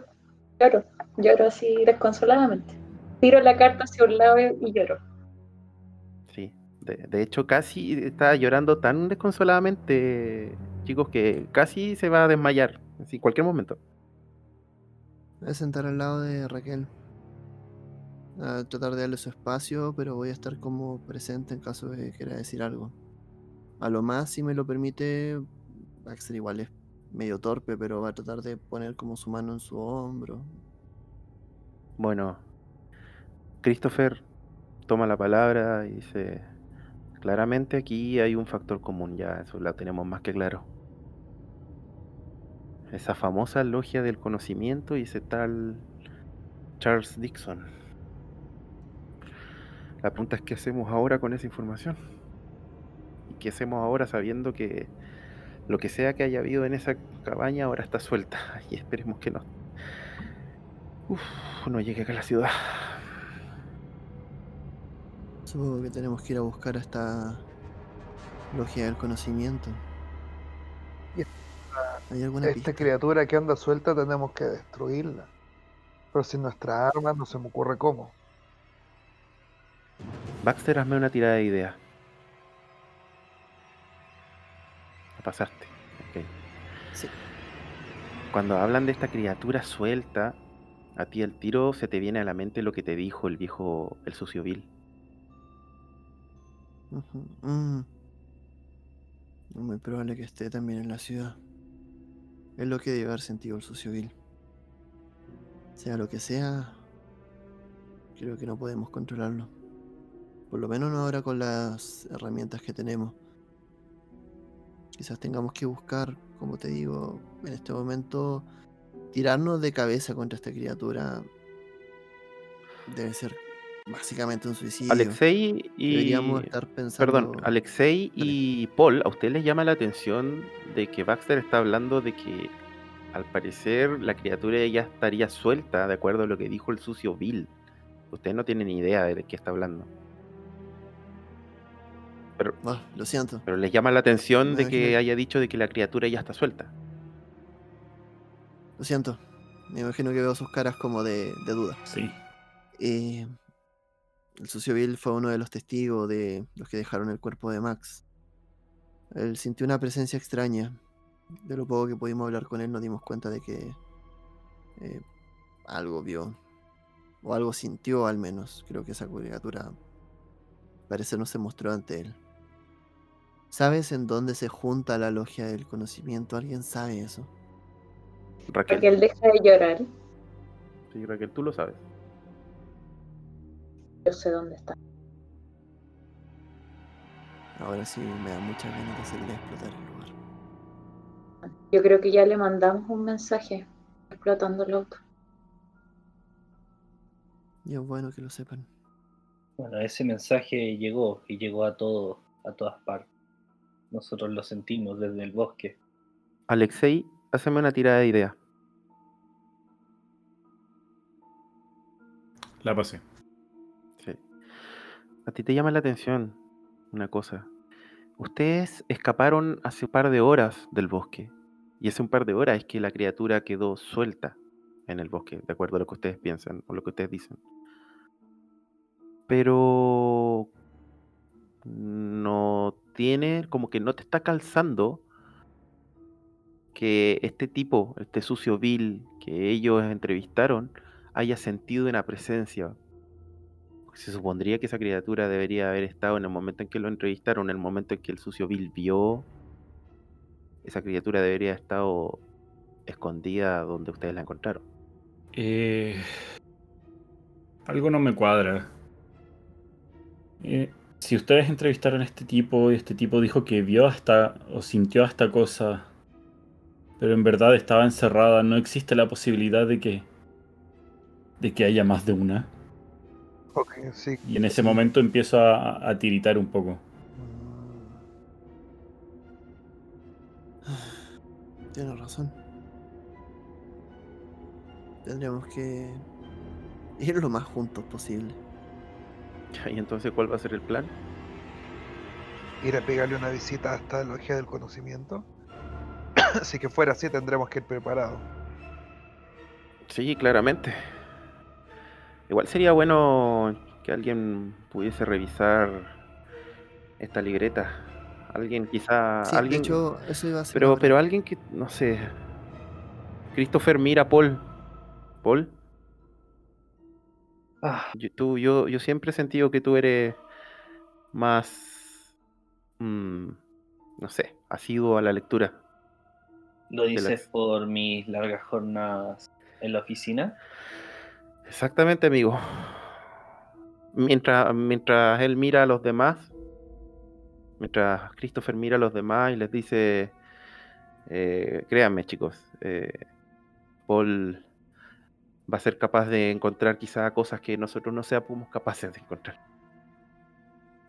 Lloro. Lloro así desconsoladamente. Tiro la carta hacia un lado y lloro. Sí. De, de hecho, casi está llorando tan desconsoladamente, chicos, que casi se va a desmayar. Así, cualquier momento. Voy a sentar al lado de Raquel. A tratar de darle su espacio, pero voy a estar como presente en caso de que quiera decir algo. A lo más, si me lo permite, Baxter igual es medio torpe, pero va a tratar de poner como su mano en su hombro. Bueno, Christopher toma la palabra y dice, claramente aquí hay un factor común, ya eso lo tenemos más que claro. Esa famosa logia del conocimiento y ese tal Charles Dixon. La pregunta es qué hacemos ahora con esa información. ¿Y qué hacemos ahora sabiendo que lo que sea que haya habido en esa cabaña ahora está suelta? Y esperemos que no. Uf, no llegue acá a la ciudad. Supongo que tenemos que ir a buscar a esta logia del conocimiento. Y ¿Hay alguna Esta pista? criatura que anda suelta tenemos que destruirla. Pero sin nuestra arma no se me ocurre cómo. Baxter, hazme una tirada de idea. La pasaste. ok. Sí. Cuando hablan de esta criatura suelta, a ti el tiro se te viene a la mente lo que te dijo el viejo, el sucio Bill. Mm. Es muy probable que esté también en la ciudad. Es lo que debe haber sentido el sucio Bill. Sea lo que sea, creo que no podemos controlarlo. Por lo menos no ahora con las herramientas que tenemos. Quizás tengamos que buscar, como te digo, en este momento, tirarnos de cabeza contra esta criatura. Debe ser básicamente un suicidio. Alexei y. Deberíamos estar pensando. Perdón, Alexei y Paul, ¿a ustedes les llama la atención de que Baxter está hablando de que al parecer la criatura ya estaría suelta, de acuerdo a lo que dijo el sucio Bill? Ustedes no tienen ni idea de qué está hablando. Pero, Ah, lo siento. pero les llama la atención Me de que imagino. haya dicho de que la criatura ya está suelta. Lo siento. Me imagino que veo sus caras como de, de duda. Sí. Eh, El sucio Bill fue uno de los testigos de los que dejaron el cuerpo de Max. Él sintió una presencia extraña. De lo poco que pudimos hablar con él nos dimos cuenta de que eh, algo vio. O algo sintió al menos. Creo que esa criatura parece no se mostró ante él. ¿Sabes en dónde se junta la logia del conocimiento? ¿Alguien sabe eso? Raquel. Raquel deja de llorar. Sí, Raquel, tú lo sabes. Yo sé dónde está. Ahora sí me da muchas ganas de hacerle explotar el lugar. Yo creo que ya le mandamos un mensaje explotando el auto. Y es bueno que lo sepan. Bueno, ese mensaje llegó y llegó a todo, a todas partes. Nosotros lo sentimos desde el bosque. Alexei, hazme una tirada de idea. La pasé. A ti te llama la atención una cosa. Ustedes escaparon hace un par de horas del bosque. Y hace un par de horas es que la criatura quedó suelta en el bosque, de acuerdo a lo que ustedes piensan o lo que ustedes dicen. Pero no tiene, como que no te está calzando que este tipo, este sucio Bill que ellos entrevistaron, haya sentido una presencia. Se supondría que esa criatura debería haber estado en el momento en que lo entrevistaron, en el momento en que el sucio Bill vio. Esa criatura debería haber estado escondida donde ustedes la encontraron. Eh, algo no me cuadra. Eh, si ustedes entrevistaron a este tipo y este tipo dijo que vio hasta o sintió esta cosa, pero en verdad estaba encerrada, no existe la posibilidad de que de que haya más de una. Sí. Y en ese momento empiezo a, a tiritar un poco. Tienes razón. Tendríamos que ir lo más juntos posible. ¿Y entonces cuál va a ser el plan? Ir a pegarle una visita hasta la logia del conocimiento. si que fuera así, tendremos que ir preparados. Sí, claramente. Igual sería bueno que alguien pudiese revisar esta libreta. Alguien quizá... Sí, alguien... de hecho, eso iba a ser. Pero, pero alguien que, no sé. Christopher, mira, Paul. Paul, Ah, yo, tú, yo, yo siempre he sentido que tú eres más, mm, no sé, asiduo a la lectura. ¿Lo las- dices por mis largas jornadas en la oficina? Exactamente, amigo. Mientras, mientras él mira a los demás, mientras Christopher mira a los demás y les dice, eh, créanme chicos, eh, Paul va a ser capaz de encontrar quizá cosas que nosotros no seamos capaces de encontrar.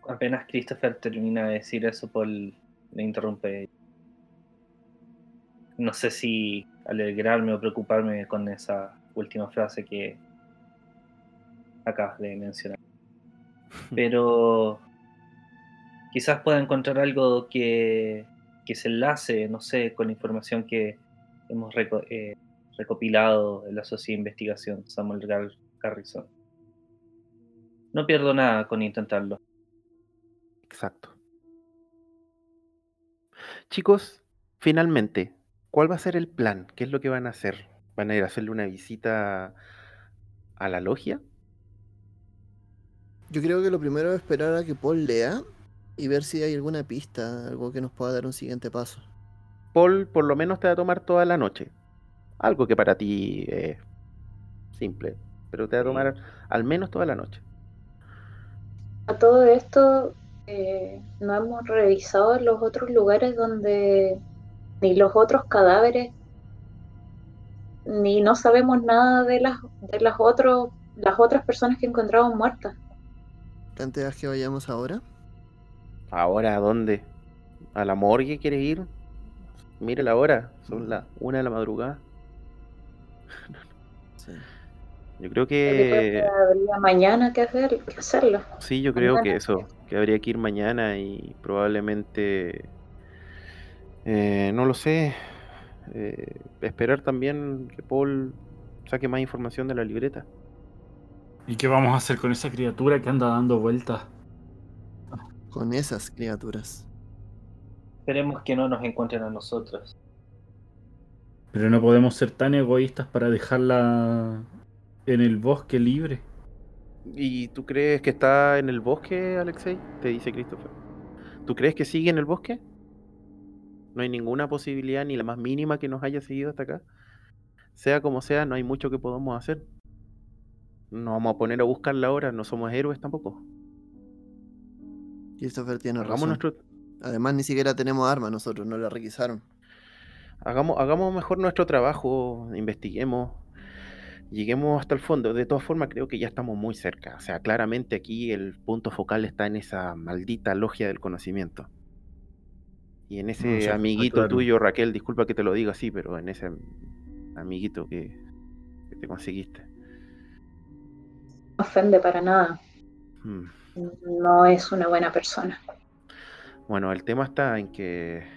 Apenas Christopher termina de decir eso, Paul le interrumpe. No sé si alegrarme o preocuparme con esa última frase que acabas de mencionar. Pero quizás pueda encontrar algo que, que se enlace, no sé, con la información que hemos reco- eh, recopilado en la Sociedad de Investigación Samuel Gar- Garrison. No pierdo nada con intentarlo. Exacto. Chicos, finalmente, ¿cuál va a ser el plan? ¿Qué es lo que van a hacer? ¿Van a ir a hacerle una visita a la logia? Yo creo que lo primero es esperar a que Paul lea y ver si hay alguna pista, algo que nos pueda dar un siguiente paso. Paul por lo menos te va a tomar toda la noche. Algo que para ti es simple, pero te va a tomar al menos toda la noche. A todo esto, eh, no hemos revisado los otros lugares donde ni los otros cadáveres, ni no sabemos nada de las de las otros las otras personas que encontramos muertas. ¿Planteas que vayamos ahora? ¿Ahora a dónde? ¿A la morgue quieres ir? Mire la hora, son las una de la madrugada. Sí. Yo creo que habría mañana que hacer que hacerlo. sí, yo creo que eso, que habría que ir mañana y probablemente, eh, no lo sé, eh, esperar también que Paul saque más información de la libreta. ¿Y qué vamos a hacer con esa criatura que anda dando vueltas? Con esas criaturas. Esperemos que no nos encuentren a nosotros. Pero no podemos ser tan egoístas para dejarla en el bosque libre. ¿Y tú crees que está en el bosque, Alexei? Te dice Christopher. ¿Tú crees que sigue en el bosque? No hay ninguna posibilidad, ni la más mínima, que nos haya seguido hasta acá. Sea como sea, no hay mucho que podamos hacer. No vamos a poner a buscarla ahora, no somos héroes tampoco. Christopher tiene Hagamos razón. nuestro, Además, ni siquiera tenemos armas nosotros, no la requisaron. hagamos, hagamos mejor nuestro trabajo, investiguemos, lleguemos hasta el fondo. De todas formas, creo que ya estamos muy cerca. O sea, claramente aquí el punto focal está en esa maldita logia del conocimiento. Y en No, ese sí, amiguito claro. tuyo, Raquel, disculpa que te lo diga así, pero en ese amiguito que, que te conseguiste. No ofende para nada. Hmm. No es una buena persona. Bueno, el tema está en que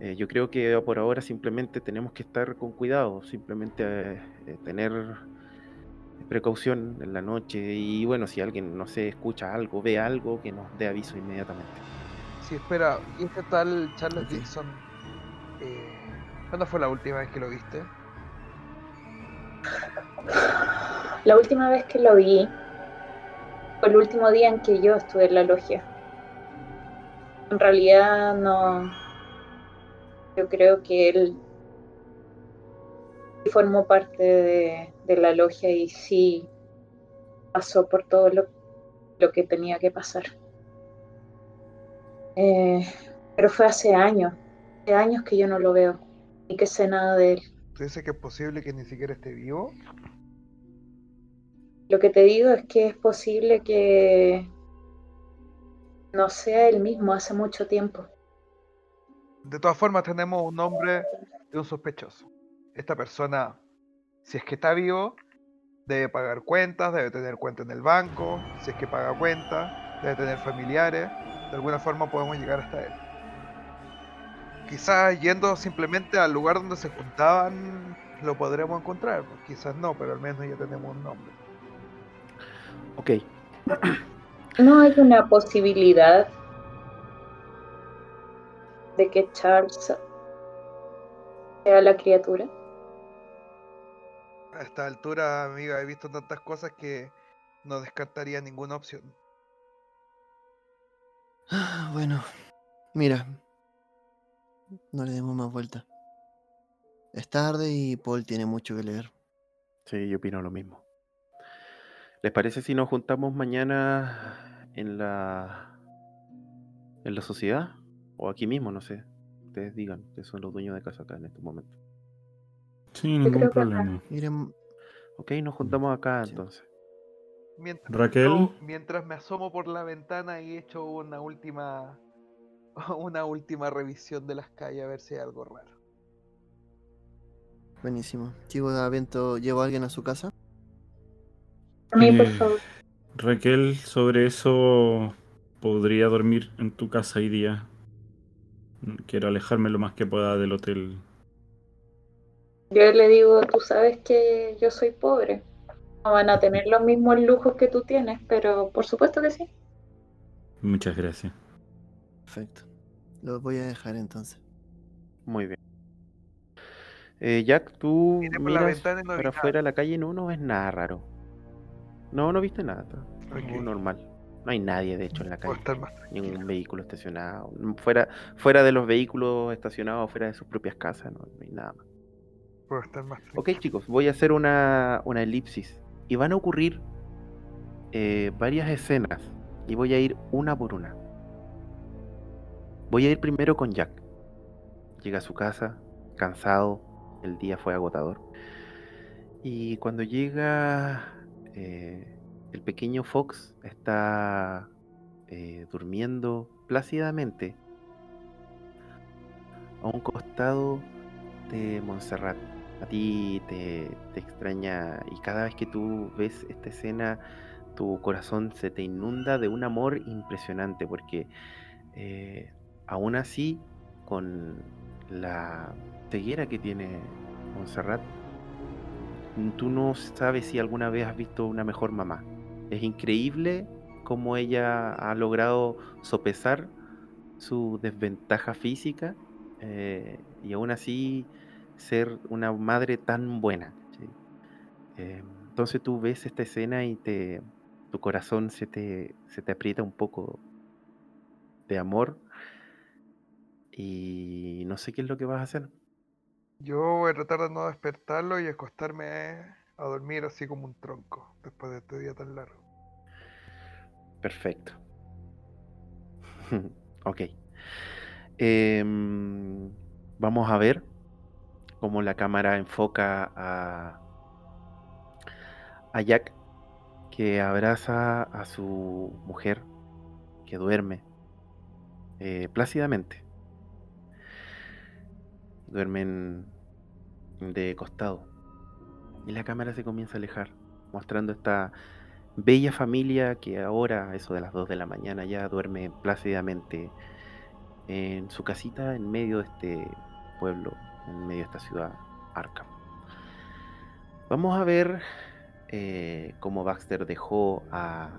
eh, yo creo que por ahora simplemente tenemos que estar con cuidado, simplemente eh, eh, tener precaución en la noche y bueno, si alguien, no sé, escucha algo, ve algo, que nos dé aviso inmediatamente. Sí, espera, ¿y este tal Charles. Dixon? eh, ¿Cuándo fue la última vez que lo viste? La última vez que lo vi fue el último día en que yo estuve en la logia. En realidad no. Yo creo que él formó parte de, la logia y sí pasó por todo lo, lo que tenía que pasar. Eh, pero fue hace años, hace años que yo no lo veo y que sé nada de él. ¿Tú dices que es posible que ni siquiera esté vivo? Lo que te digo es que es posible que no sea el mismo hace mucho tiempo. De todas formas, tenemos un nombre de un sospechoso. Esta persona, si es que está vivo, debe pagar cuentas, debe tener cuenta en el banco. Si es que paga cuentas, debe tener familiares. De alguna forma podemos llegar hasta él. Quizás yendo simplemente al lugar donde se juntaban, lo podremos encontrar. Quizás no, pero al menos ya tenemos un nombre. Ok, ¿No hay una posibilidad de que Charles sea la criatura? A esta altura, amiga, he visto tantas cosas que no descartaría ninguna opción. Ah, Bueno, mira. No le demos más vuelta. Es tarde y Paul tiene mucho que leer. sí, yo opino lo mismo. ¿Les parece si nos juntamos mañana en la en la sociedad o aquí mismo, no sé? Ustedes digan, que son los dueños de casa acá en estos momentos. Sí, ningún problema. Miren, Ok, nos juntamos acá Sí. entonces. Mientras, Raquel. mientras me asomo por la ventana y echo una última una última revisión de las calles a ver si hay algo raro. buenísimo. Chico de Avento, ¿llevo a alguien a su casa? A mí, por Eh, favor. Raquel, sobre eso podría dormir en tu casa hoy día. Quiero alejarme lo más que pueda del hotel. Yo le digo, tú sabes que yo soy pobre. No van a tener los mismos lujos que tú tienes, pero por supuesto que sí. Muchas gracias. Perfecto. Los voy a dejar entonces. Muy bien. Eh, Jack, tú miras para afuera de la calle y no, no ves nada raro. No, no viste nada. Normal. No hay nadie, de hecho, en la calle. estar más tranquilo. Ningún vehículo estacionado. Fuera, fuera de los vehículos estacionados, fuera de sus propias casas, no, no hay nada más. Puedo estar más. Ok, chicos, voy a hacer una, una elipsis. Y van a ocurrir eh, varias escenas. Y voy a ir una por una. Voy a ir primero con Jack. Llega a su casa, cansado. El día fue agotador. Y cuando llega, eh, el pequeño Fox está eh, durmiendo plácidamente a un costado de Montserrat. A ti te, extraña y cada vez que tú ves esta escena, tu corazón se te inunda de un amor impresionante porque eh, aún así, con la ceguera que tiene Montserrat, tú no sabes si alguna vez has visto una mejor mamá. Es increíble cómo ella ha logrado sopesar su desventaja física eh, y aún así ser una madre tan buena. Eh, entonces tú ves esta escena y te, tu corazón se te, se te aprieta un poco de amor y no sé qué es lo que vas a hacer. Yo voy a tratar de no despertarlo y acostarme a dormir así como un tronco después de este día tan largo. Perfecto. ok. Em, vamos a ver cómo la cámara enfoca a, Jack que abraza a su mujer que duerme eh, plácidamente. Duermen de costado. Y la cámara se comienza a alejar, mostrando esta bella familia que ahora, eso de las 2 de la mañana, ya duerme plácidamente en su casita en medio de este pueblo, en medio de esta ciudad, Arkham. Vamos a ver eh, cómo Baxter dejó a,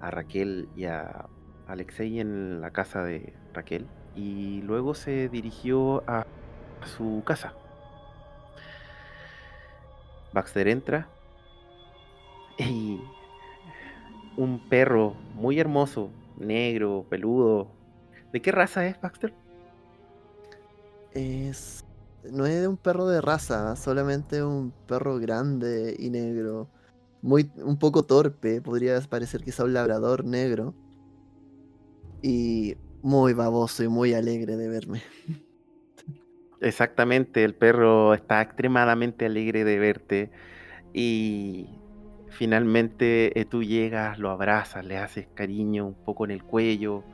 a Raquel y a Alexei en la casa de Raquel y luego se dirigió a, su casa. Baxter entra y un perro muy hermoso, negro, peludo. ¿De qué raza es Baxter? Es. No es un perro de raza, solamente un perro grande y negro. Muy, un poco torpe, podría parecer quizá un labrador negro. Y muy baboso y muy alegre de verme. Exactamente, el perro está extremadamente alegre de verte y finalmente eh, tú llegas, lo abrazas, le haces cariño un poco en el cuello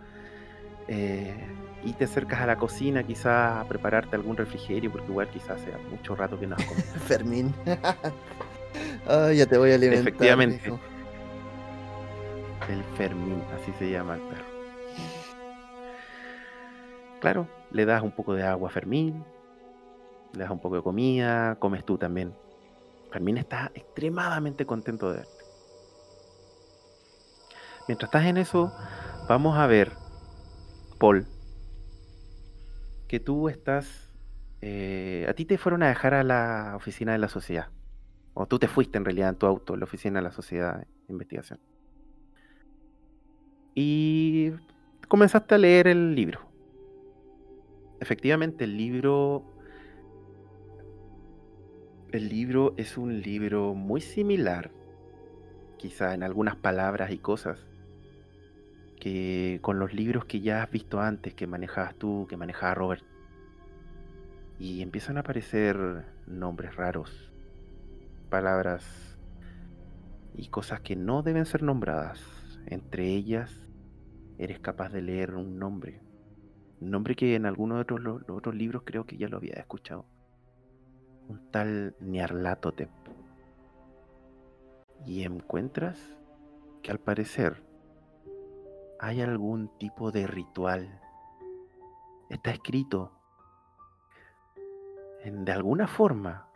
eh, y te acercas a la cocina quizás a prepararte algún refrigerio porque igual quizás sea mucho rato que no has comido. Fermín. Ya te voy a alimentar. Efectivamente. El Fermín, así se llama el perro. Claro, le das un poco de agua a Fermín, le das un poco de comida, comes tú también. Fermín está extremadamente contento de verte. Mientras estás en eso, vamos a ver, Paul, que tú estás... eh, a ti te fueron a dejar a la oficina de la sociedad. O tú te fuiste en realidad en tu auto, la oficina de la sociedad de investigación. Y comenzaste a leer el libro. Efectivamente, el libro. El libro es un libro muy similar, quizá en algunas palabras y cosas, que con los libros que ya has visto antes, que manejabas tú, que manejaba Robert. Y empiezan a aparecer nombres raros, palabras y cosas que no deben ser nombradas. Entre ellas, eres capaz de leer un nombre. Nombre que en algunos de otros, lo- los otros libros creo que ya lo había escuchado. Un tal Nyarlathotep. Y encuentras que al parecer hay algún tipo de ritual. Está escrito en- de alguna forma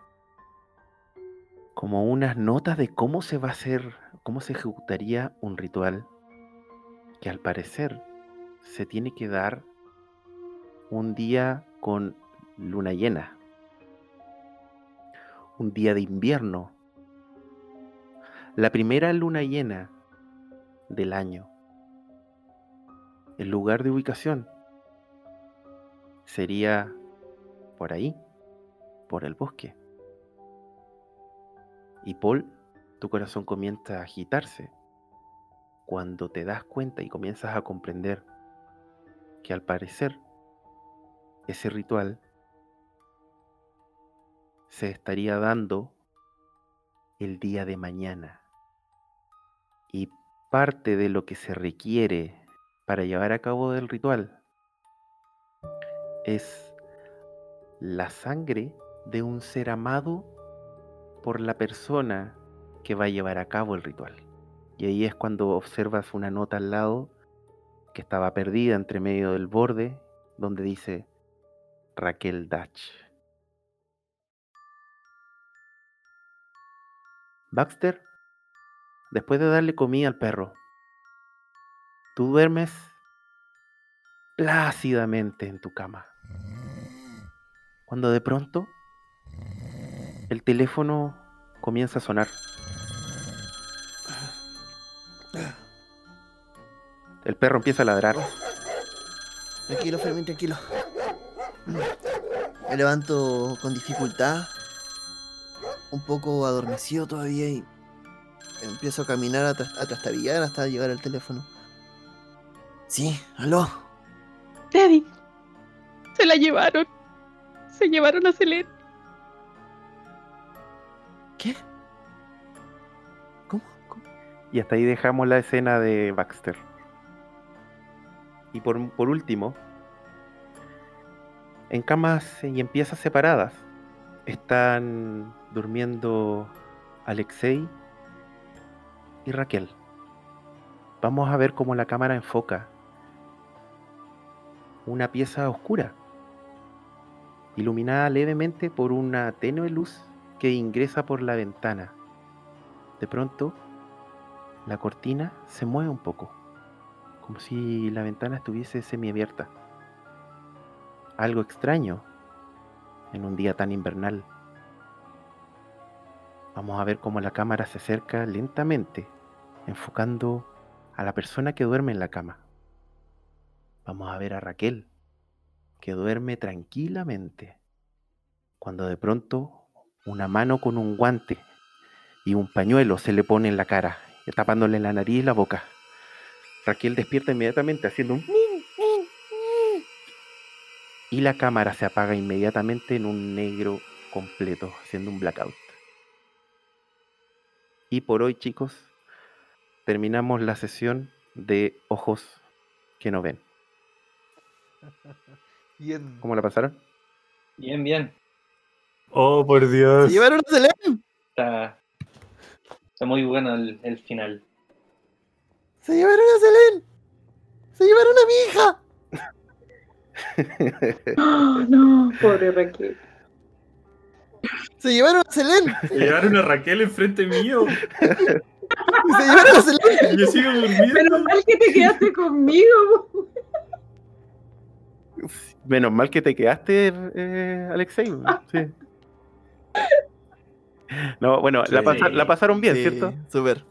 como unas notas de cómo se va a hacer, cómo se ejecutaría un ritual que al parecer se tiene que dar un día con luna llena, un día de invierno, la primera luna llena del año. El lugar de ubicación sería por ahí, por el bosque. Y Paul, tu corazón comienza a agitarse cuando te das cuenta y comienzas a comprender que al parecer ese ritual se estaría dando el día de mañana. Y parte de lo que se requiere para llevar a cabo el ritual es la sangre de un ser amado por la persona que va a llevar a cabo el ritual. Y ahí es cuando observas una nota al lado que estaba perdida entre medio del borde, donde dice Raquel Dutch. Baxter, después de darle comida al perro, tú duermes plácidamente en tu cama. Cuando de pronto el teléfono comienza a sonar. El perro empieza a ladrar. Tranquilo, Fermín, tranquilo. Me levanto con dificultad, un poco adormecido todavía y empiezo a caminar a, tras- a trastabillar hasta llegar al teléfono. Sí, aló. Daddy, se la llevaron. Se llevaron a Selene. ¿Qué? ¿Cómo? ¿Cómo? Y hasta ahí dejamos la escena de Baxter. Y por, por último, en camas y en piezas separadas están durmiendo Alexei y Raquel. Vamos a ver cómo la cámara enfoca una pieza oscura, iluminada levemente por una tenue luz que ingresa por la ventana. De pronto, la cortina se mueve un poco, como si la ventana estuviese semiabierta. Algo extraño en un día tan invernal. Vamos a ver cómo la cámara se acerca lentamente, enfocando a la persona que duerme en la cama. Vamos a ver a Raquel, que duerme tranquilamente, cuando de pronto una mano con un guante y un pañuelo se le pone en la cara, tapándole la nariz y la boca. Raquel despierta inmediatamente haciendo un... Y la cámara se apaga inmediatamente en un negro completo, haciendo un blackout. Y por hoy, chicos, terminamos la sesión de ojos que no ven. Bien. ¿Cómo la pasaron? Bien, bien. Oh, por ¡Se Dios. llevaron a Selene! Está, está muy bueno el, el final. ¡Se llevaron a Selene! ¡Se llevaron a mi hija! Oh, no, pobre Raquel. ¡Se llevaron a Selene! Llegaron a Raquel enfrente mío. ¡Se llevaron a Selene! Y yo sigo durmiendo. Menos mal que te quedaste conmigo. Menos mal que te quedaste, eh, Alexei. Sí. No, bueno, la, pasaron bien, Sí, ¿cierto? Súper.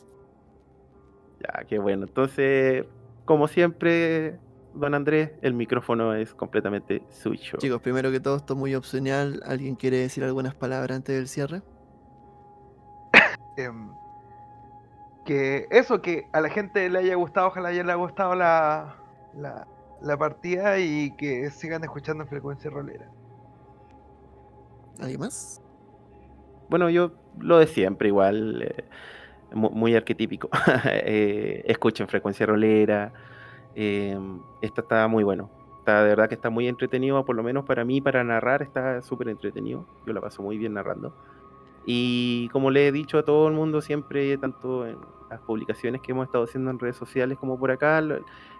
Ya, qué bueno. Entonces, como siempre, don Andrés, el micrófono es completamente suyo. Chicos, primero que todo, esto es muy opcional. ¿Alguien quiere decir algunas palabras antes del cierre? Em, que eso, que a la gente le haya gustado, ojalá le haya gustado la, la, la partida y que sigan escuchando en frecuencia rolera. ¿Alguien más? Bueno, yo lo de siempre, igual, eh, mu- muy, arquetípico. Eh, escuchen frecuencia rolera. Eh, esta está muy bueno. Está, de verdad que está muy entretenido, por lo menos para mí, para narrar, está súper entretenido. Yo la paso muy bien narrando. Y como le he dicho a todo el mundo siempre, tanto en las publicaciones que hemos estado haciendo en redes sociales como por acá,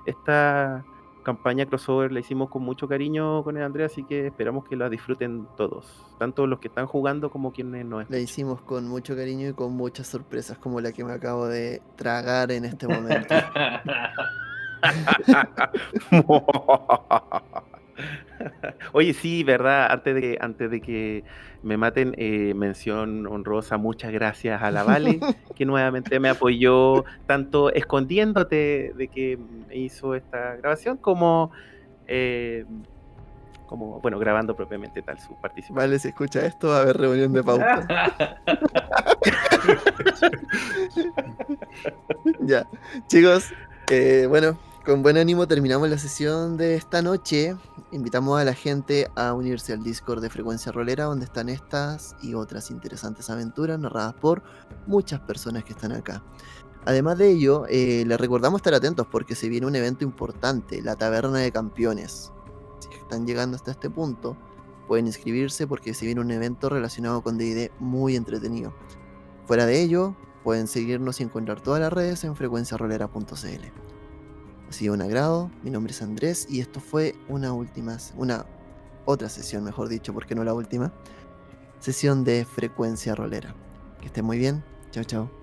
esta campaña crossover la hicimos con mucho cariño con el Andrés, así que esperamos que la disfruten todos, tanto los que están jugando como quienes no La escuchan. hicimos con mucho cariño y con muchas sorpresas, como la que me acabo de tragar en este momento. Oye, sí, verdad, antes de que, antes de que me maten, eh, mención honrosa, muchas gracias a la Vale, que nuevamente me apoyó, tanto escondiéndote de que me hizo esta grabación, como, eh, como bueno, grabando propiamente tal su participación. Vale, si escucha esto, va a haber reunión de pauta. ya, chicos, eh, bueno, con buen ánimo terminamos la sesión de esta noche. Invitamos a la gente a unirse al Discord de Frecuencia Rolera, donde están estas y otras interesantes aventuras narradas por muchas personas que están acá. Además de ello, eh, les recordamos estar atentos porque se viene un evento importante, la Taberna de Campeones. Si están llegando hasta este punto, pueden inscribirse porque se viene un evento relacionado con D&D muy entretenido. Fuera de ello, pueden seguirnos y encontrar todas las redes en frecuenciarolera.cl. Ha sido un agrado, mi nombre es Andrés y esto fue una última, una otra sesión, mejor dicho, porque no la última, sesión de Frecuencia Rolera. Que estén muy bien, Chao, chao.